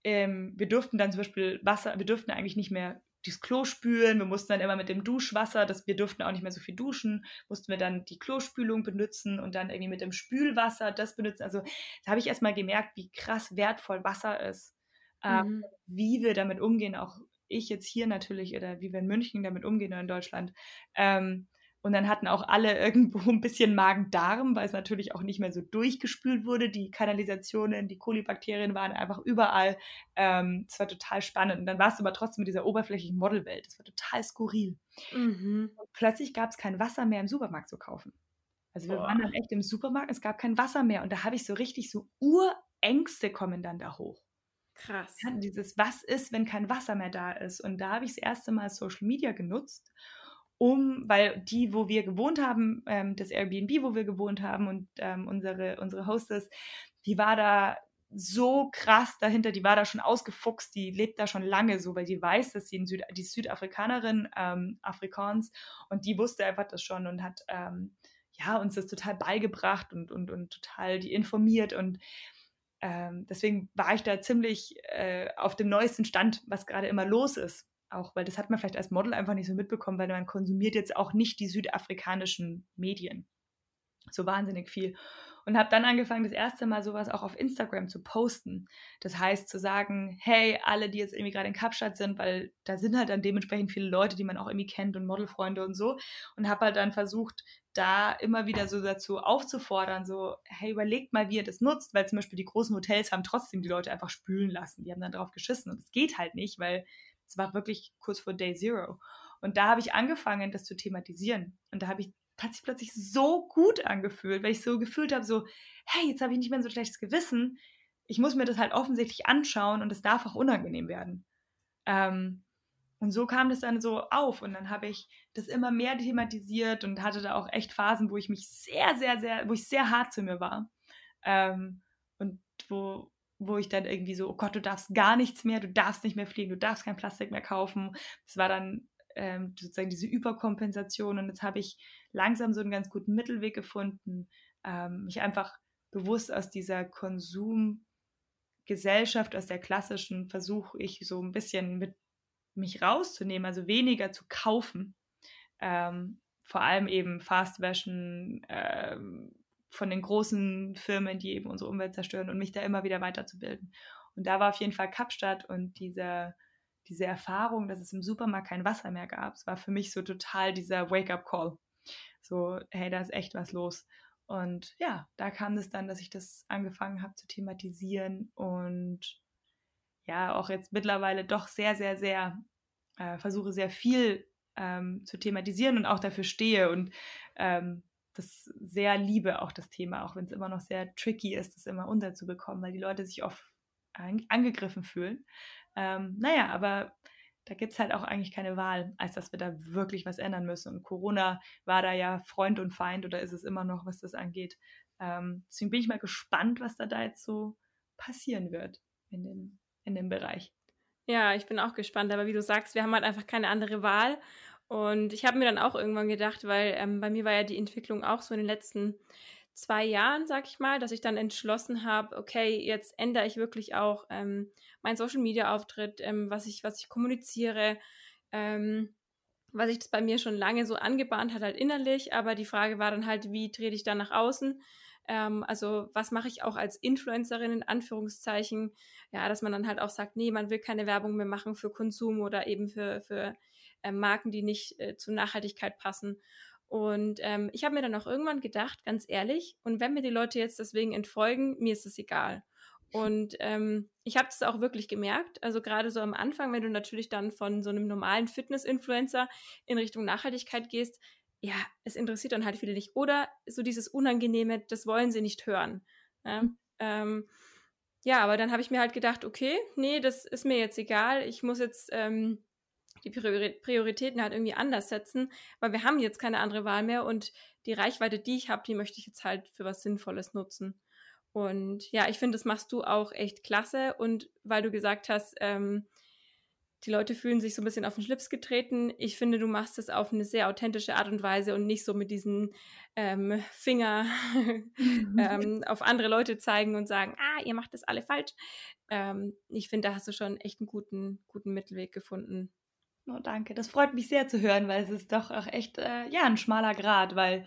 ähm, wir durften dann zum Beispiel Wasser, wir durften eigentlich nicht mehr das Klo spülen. Wir mussten dann immer mit dem Duschwasser, das, wir durften auch nicht mehr so viel duschen, mussten wir dann die Klospülung benutzen und dann irgendwie mit dem Spülwasser das benutzen. Also da habe ich erstmal gemerkt, wie krass wertvoll Wasser ist, äh, mhm. wie wir damit umgehen, auch ich jetzt hier natürlich oder wie wir in München damit umgehen oder in Deutschland. Ähm, und dann hatten auch alle irgendwo ein bisschen Magen-Darm, weil es natürlich auch nicht mehr so durchgespült wurde. Die Kanalisationen, die Kolibakterien waren einfach überall. Ähm, es war total spannend. Und dann warst du aber trotzdem mit dieser oberflächlichen Modelwelt. Das war total skurril. Mhm. plötzlich gab es kein Wasser mehr im Supermarkt zu kaufen. Also wir Boah. waren dann echt im Supermarkt, es gab kein Wasser mehr. Und da habe ich so richtig so Urängste kommen dann da hoch. Krass. Ja, dieses, was ist, wenn kein Wasser mehr da ist? Und da habe ich das erste Mal Social Media genutzt um, weil die, wo wir gewohnt haben, ähm, das Airbnb, wo wir gewohnt haben und ähm, unsere, unsere Hostess, die war da so krass dahinter, die war da schon ausgefuchst, die lebt da schon lange so, weil die weiß, dass sie in Süd, die Südafrikanerin, ähm, Afrikaans, und die wusste einfach das schon und hat ähm, ja, uns das total beigebracht und, und, und total die informiert und ähm, deswegen war ich da ziemlich äh, auf dem neuesten Stand, was gerade immer los ist auch, weil das hat man vielleicht als Model einfach nicht so mitbekommen, weil man konsumiert jetzt auch nicht die südafrikanischen Medien so wahnsinnig viel. Und habe dann angefangen, das erste Mal sowas auch auf Instagram zu posten. Das heißt, zu sagen, hey, alle, die jetzt irgendwie gerade in Kapstadt sind, weil da sind halt dann dementsprechend viele Leute, die man auch irgendwie kennt und Modelfreunde und so. Und habe halt dann versucht, da immer wieder so dazu aufzufordern, so, hey, überlegt mal, wie ihr das nutzt, weil zum Beispiel die großen Hotels haben trotzdem die Leute einfach spülen lassen. Die haben dann drauf geschissen und es geht halt nicht, weil es war wirklich kurz vor Day Zero. Und da habe ich angefangen, das zu thematisieren. Und da habe ich hat sich plötzlich so gut angefühlt, weil ich so gefühlt habe, so, hey, jetzt habe ich nicht mehr so schlechtes Gewissen. Ich muss mir das halt offensichtlich anschauen und es darf auch unangenehm werden. Ähm, und so kam das dann so auf und dann habe ich das immer mehr thematisiert und hatte da auch echt Phasen, wo ich mich sehr, sehr, sehr, wo ich sehr hart zu mir war. Ähm, und wo, wo ich dann irgendwie so, oh Gott, du darfst gar nichts mehr, du darfst nicht mehr fliegen, du darfst kein Plastik mehr kaufen. Das war dann ähm, sozusagen diese Überkompensation und jetzt habe ich langsam so einen ganz guten Mittelweg gefunden, ähm, mich einfach bewusst aus dieser Konsumgesellschaft, aus der klassischen, versuche ich so ein bisschen mit mich rauszunehmen, also weniger zu kaufen. Ähm, vor allem eben Fast Fashion, ähm, von den großen Firmen, die eben unsere Umwelt zerstören und mich da immer wieder weiterzubilden. Und da war auf jeden Fall Kapstadt und diese, diese Erfahrung, dass es im Supermarkt kein Wasser mehr gab, es war für mich so total dieser Wake-up-Call. So, hey, da ist echt was los. Und ja, da kam es dann, dass ich das angefangen habe zu thematisieren und ja, auch jetzt mittlerweile doch sehr, sehr, sehr äh, versuche sehr viel ähm, zu thematisieren und auch dafür stehe und ähm, das sehr liebe, auch das Thema, auch wenn es immer noch sehr tricky ist, das immer unterzubekommen, weil die Leute sich oft angegriffen fühlen. Ähm, naja, aber da gibt es halt auch eigentlich keine Wahl, als dass wir da wirklich was ändern müssen. Und Corona war da ja Freund und Feind oder ist es immer noch, was das angeht. Ähm, deswegen bin ich mal gespannt, was da, da jetzt so passieren wird in dem, in dem Bereich. Ja, ich bin auch gespannt, aber wie du sagst, wir haben halt einfach keine andere Wahl. Und ich habe mir dann auch irgendwann gedacht, weil ähm, bei mir war ja die Entwicklung auch so in den letzten zwei Jahren, sag ich mal, dass ich dann entschlossen habe, okay, jetzt ändere ich wirklich auch ähm, meinen Social Media Auftritt, ähm, was ich, was ich kommuniziere, ähm, was sich das bei mir schon lange so angebahnt hat, halt innerlich. Aber die Frage war dann halt, wie trete ich dann nach außen? Ähm, also was mache ich auch als Influencerin in Anführungszeichen? Ja, dass man dann halt auch sagt, nee, man will keine Werbung mehr machen für Konsum oder eben für, für äh, Marken, die nicht äh, zur Nachhaltigkeit passen. Und ähm, ich habe mir dann auch irgendwann gedacht, ganz ehrlich, und wenn mir die Leute jetzt deswegen entfolgen, mir ist es egal. Und ähm, ich habe das auch wirklich gemerkt. Also gerade so am Anfang, wenn du natürlich dann von so einem normalen Fitness-Influencer in Richtung Nachhaltigkeit gehst, ja, es interessiert dann halt viele nicht. Oder so dieses Unangenehme, das wollen sie nicht hören. Ja, mhm. ähm, ja aber dann habe ich mir halt gedacht, okay, nee, das ist mir jetzt egal. Ich muss jetzt ähm, die Prioritäten halt irgendwie anders setzen, weil wir haben jetzt keine andere Wahl mehr und die Reichweite, die ich habe, die möchte ich jetzt halt für was Sinnvolles nutzen. Und ja, ich finde, das machst du auch echt klasse. Und weil du gesagt hast, ähm, die Leute fühlen sich so ein bisschen auf den Schlips getreten. Ich finde, du machst das auf eine sehr authentische Art und Weise und nicht so mit diesen ähm, Finger ähm, auf andere Leute zeigen und sagen, ah, ihr macht das alle falsch. Ähm, ich finde, da hast du schon echt einen guten, guten Mittelweg gefunden. Oh, danke. Das freut mich sehr zu hören, weil es ist doch auch echt, äh, ja, ein schmaler Grad, weil,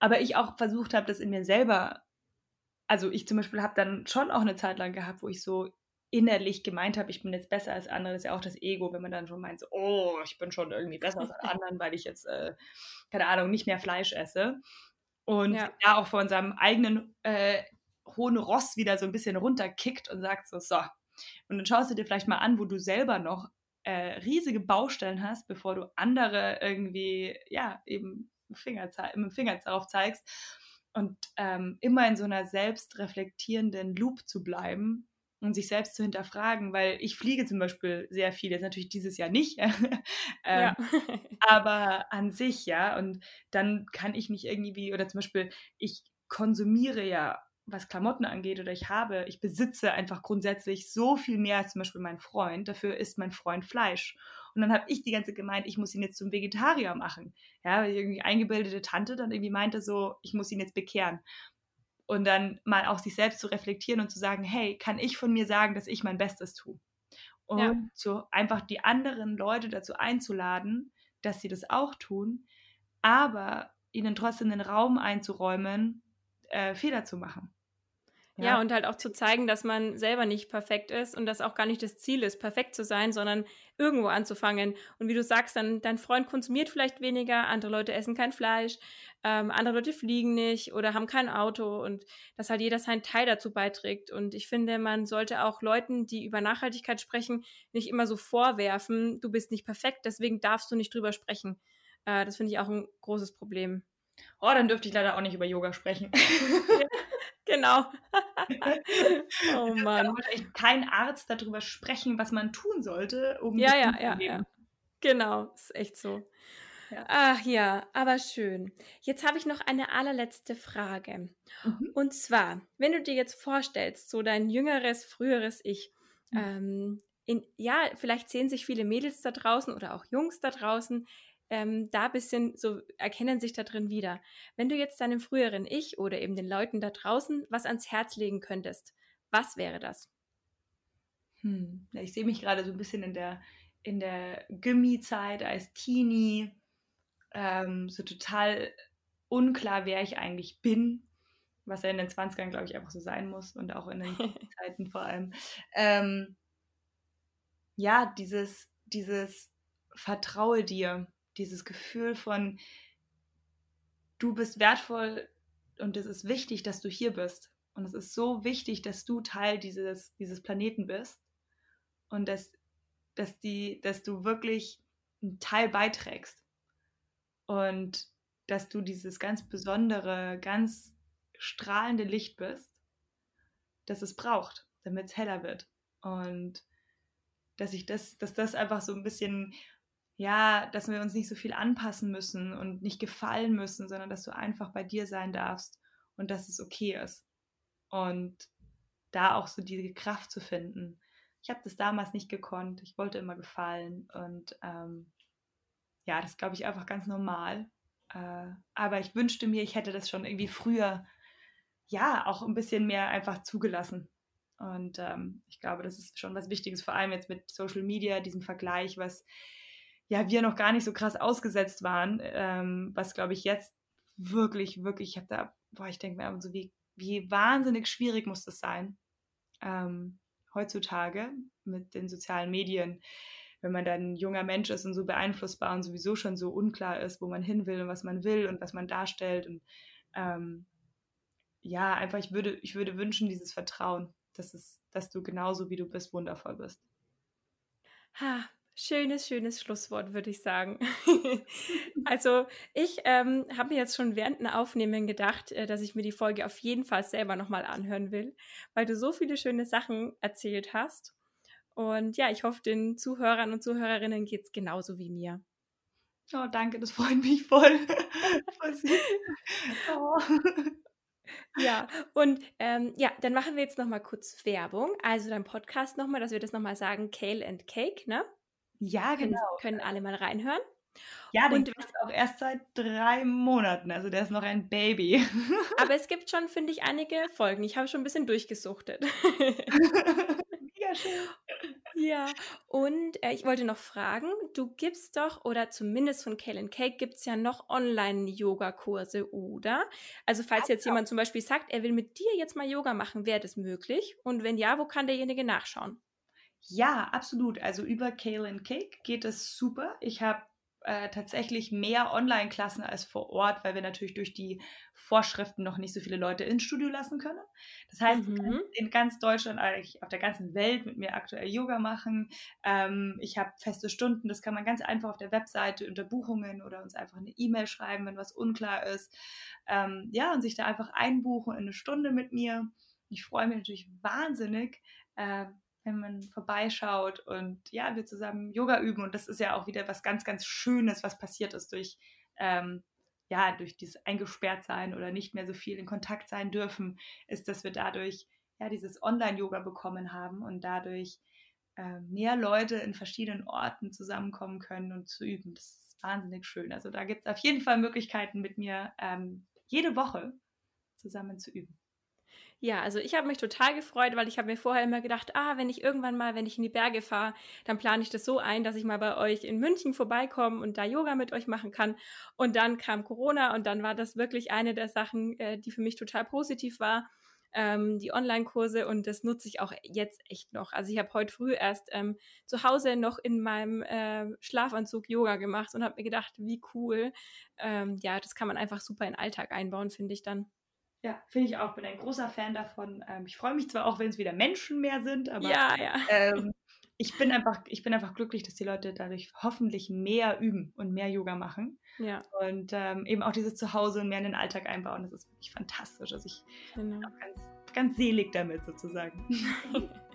aber ich auch versucht habe, das in mir selber also ich zum Beispiel habe dann schon auch eine Zeit lang gehabt, wo ich so innerlich gemeint habe, ich bin jetzt besser als andere. Das ist ja auch das Ego, wenn man dann schon meint, so, oh, ich bin schon irgendwie besser als anderen, weil ich jetzt, äh, keine Ahnung, nicht mehr Fleisch esse. Und ja, ja auch vor unserem eigenen äh, hohen Ross wieder so ein bisschen runterkickt und sagt so, so. Und dann schaust du dir vielleicht mal an, wo du selber noch äh, riesige Baustellen hast, bevor du andere irgendwie, ja, eben Finger, mit dem Finger darauf zeigst und ähm, immer in so einer selbstreflektierenden Loop zu bleiben und sich selbst zu hinterfragen, weil ich fliege zum Beispiel sehr viel, jetzt natürlich dieses Jahr nicht, ähm, ja. aber an sich, ja, und dann kann ich nicht irgendwie, oder zum Beispiel, ich konsumiere ja was Klamotten angeht oder ich habe, ich besitze einfach grundsätzlich so viel mehr als zum Beispiel mein Freund. Dafür isst mein Freund Fleisch. Und dann habe ich die ganze gemeint, ich muss ihn jetzt zum Vegetarier machen. Ja, weil irgendwie eingebildete Tante dann irgendwie meinte so, ich muss ihn jetzt bekehren. Und dann mal auch sich selbst zu reflektieren und zu sagen, hey, kann ich von mir sagen, dass ich mein Bestes tue? Und ja. so einfach die anderen Leute dazu einzuladen, dass sie das auch tun, aber ihnen trotzdem den Raum einzuräumen, äh, Fehler zu machen. Ja. ja, und halt auch zu zeigen, dass man selber nicht perfekt ist und dass auch gar nicht das Ziel ist, perfekt zu sein, sondern irgendwo anzufangen. Und wie du sagst, dann dein Freund konsumiert vielleicht weniger, andere Leute essen kein Fleisch, ähm, andere Leute fliegen nicht oder haben kein Auto und dass halt jeder seinen Teil dazu beiträgt. Und ich finde, man sollte auch Leuten, die über Nachhaltigkeit sprechen, nicht immer so vorwerfen, du bist nicht perfekt, deswegen darfst du nicht drüber sprechen. Äh, das finde ich auch ein großes Problem. Oh, dann dürfte ich leider auch nicht über Yoga sprechen. genau. oh Mann. Da wahrscheinlich kein Arzt darüber sprechen, was man tun sollte, um ja, ja, ja, ja. Genau, ist echt so. Ja. Ach ja, aber schön. Jetzt habe ich noch eine allerletzte Frage. Mhm. Und zwar, wenn du dir jetzt vorstellst, so dein jüngeres, früheres Ich, mhm. ähm, in, ja, vielleicht sehen sich viele Mädels da draußen oder auch Jungs da draußen ähm, da ein bisschen so erkennen sich da drin wieder. Wenn du jetzt deinem früheren Ich oder eben den Leuten da draußen was ans Herz legen könntest, was wäre das? Hm. Ich sehe mich gerade so ein bisschen in der, in der Gymi-Zeit als Teenie, ähm, so total unklar, wer ich eigentlich bin, was ja in den 20ern, glaube ich, einfach so sein muss und auch in den Zeiten vor allem. Ähm, ja, dieses, dieses Vertraue dir, dieses Gefühl von, du bist wertvoll und es ist wichtig, dass du hier bist. Und es ist so wichtig, dass du Teil dieses, dieses Planeten bist und dass, dass, die, dass du wirklich einen Teil beiträgst. Und dass du dieses ganz besondere, ganz strahlende Licht bist, das es braucht, damit es heller wird. Und dass ich das, dass das einfach so ein bisschen ja, dass wir uns nicht so viel anpassen müssen und nicht gefallen müssen, sondern dass du einfach bei dir sein darfst und dass es okay ist. Und da auch so diese Kraft zu finden. Ich habe das damals nicht gekonnt. Ich wollte immer gefallen und ähm, ja, das glaube ich einfach ganz normal. Äh, aber ich wünschte mir, ich hätte das schon irgendwie früher, ja, auch ein bisschen mehr einfach zugelassen. Und ähm, ich glaube, das ist schon was Wichtiges, vor allem jetzt mit Social Media, diesem Vergleich, was ja, wir noch gar nicht so krass ausgesetzt waren, ähm, was glaube ich jetzt wirklich, wirklich, ich habe da, boah, ich denke mir so, wie wie wahnsinnig schwierig muss das sein ähm, heutzutage mit den sozialen Medien, wenn man dann ein junger Mensch ist und so beeinflussbar und sowieso schon so unklar ist, wo man hin will und was man will und was man darstellt. Und ähm, ja, einfach, ich würde, ich würde wünschen, dieses Vertrauen, dass, es, dass du genauso wie du bist, wundervoll bist. Ha, Schönes, schönes Schlusswort, würde ich sagen. also ich ähm, habe mir jetzt schon während dem Aufnehmen gedacht, äh, dass ich mir die Folge auf jeden Fall selber nochmal anhören will, weil du so viele schöne Sachen erzählt hast. Und ja, ich hoffe, den Zuhörern und Zuhörerinnen geht es genauso wie mir. Oh, danke, das freut mich voll. oh. Ja, und ähm, ja, dann machen wir jetzt nochmal kurz Werbung. Also dein Podcast nochmal, dass wir das nochmal sagen, Kale and Cake, ne? Ja, können, genau. Können alle mal reinhören. Ja, den gibt es auch erst seit drei Monaten. Also der ist noch ein Baby. Aber es gibt schon, finde ich, einige Folgen. Ich habe schon ein bisschen durchgesuchtet. Mega schön. Ja, und äh, ich wollte noch fragen, du gibst doch, oder zumindest von Kale Cake gibt es ja noch Online-Yoga-Kurse, oder? Also falls jetzt jemand zum Beispiel sagt, er will mit dir jetzt mal Yoga machen, wäre das möglich? Und wenn ja, wo kann derjenige nachschauen? Ja, absolut. Also über Kale and Cake geht es super. Ich habe äh, tatsächlich mehr Online-Klassen als vor Ort, weil wir natürlich durch die Vorschriften noch nicht so viele Leute ins Studio lassen können. Das heißt, mhm. in ganz Deutschland, eigentlich auf der ganzen Welt mit mir aktuell Yoga machen. Ähm, ich habe feste Stunden, das kann man ganz einfach auf der Webseite unter Buchungen oder uns einfach eine E-Mail schreiben, wenn was unklar ist. Ähm, ja, und sich da einfach einbuchen in eine Stunde mit mir. Ich freue mich natürlich wahnsinnig, äh, wenn man vorbeischaut und ja, wir zusammen Yoga üben. Und das ist ja auch wieder was ganz, ganz Schönes, was passiert ist durch, ähm, ja, durch dieses Eingesperrtsein oder nicht mehr so viel in Kontakt sein dürfen, ist, dass wir dadurch ja dieses Online-Yoga bekommen haben und dadurch äh, mehr Leute in verschiedenen Orten zusammenkommen können und zu üben. Das ist wahnsinnig schön. Also da gibt es auf jeden Fall Möglichkeiten, mit mir ähm, jede Woche zusammen zu üben. Ja, also ich habe mich total gefreut, weil ich habe mir vorher immer gedacht, ah, wenn ich irgendwann mal, wenn ich in die Berge fahre, dann plane ich das so ein, dass ich mal bei euch in München vorbeikomme und da Yoga mit euch machen kann. Und dann kam Corona und dann war das wirklich eine der Sachen, äh, die für mich total positiv war. Ähm, die Online-Kurse und das nutze ich auch jetzt echt noch. Also ich habe heute früh erst ähm, zu Hause noch in meinem äh, Schlafanzug Yoga gemacht und habe mir gedacht, wie cool. Ähm, ja, das kann man einfach super in den Alltag einbauen, finde ich dann. Ja, finde ich auch. Bin ein großer Fan davon. Ähm, ich freue mich zwar auch, wenn es wieder Menschen mehr sind, aber ja, ja. Ähm, ich, bin einfach, ich bin einfach glücklich, dass die Leute dadurch hoffentlich mehr üben und mehr Yoga machen. Ja. Und ähm, eben auch dieses Zuhause und mehr in den Alltag einbauen. Das ist wirklich fantastisch. Also ich genau. bin auch ganz, ganz selig damit sozusagen.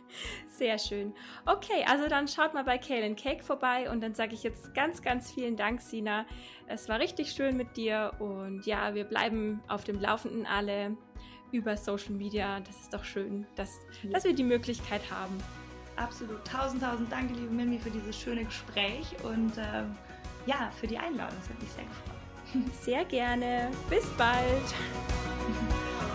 Sehr schön. Okay, also dann schaut mal bei Kale Cake vorbei und dann sage ich jetzt ganz, ganz vielen Dank, Sina. Es war richtig schön mit dir und ja, wir bleiben auf dem Laufenden alle über Social Media. Das ist doch schön, dass, dass wir die Möglichkeit haben. Absolut. Tausend, tausend Dank, liebe Mimi, für dieses schöne Gespräch und äh, ja, für die Einladung. Das hat mich sehr gefreut. Sehr gerne. Bis bald.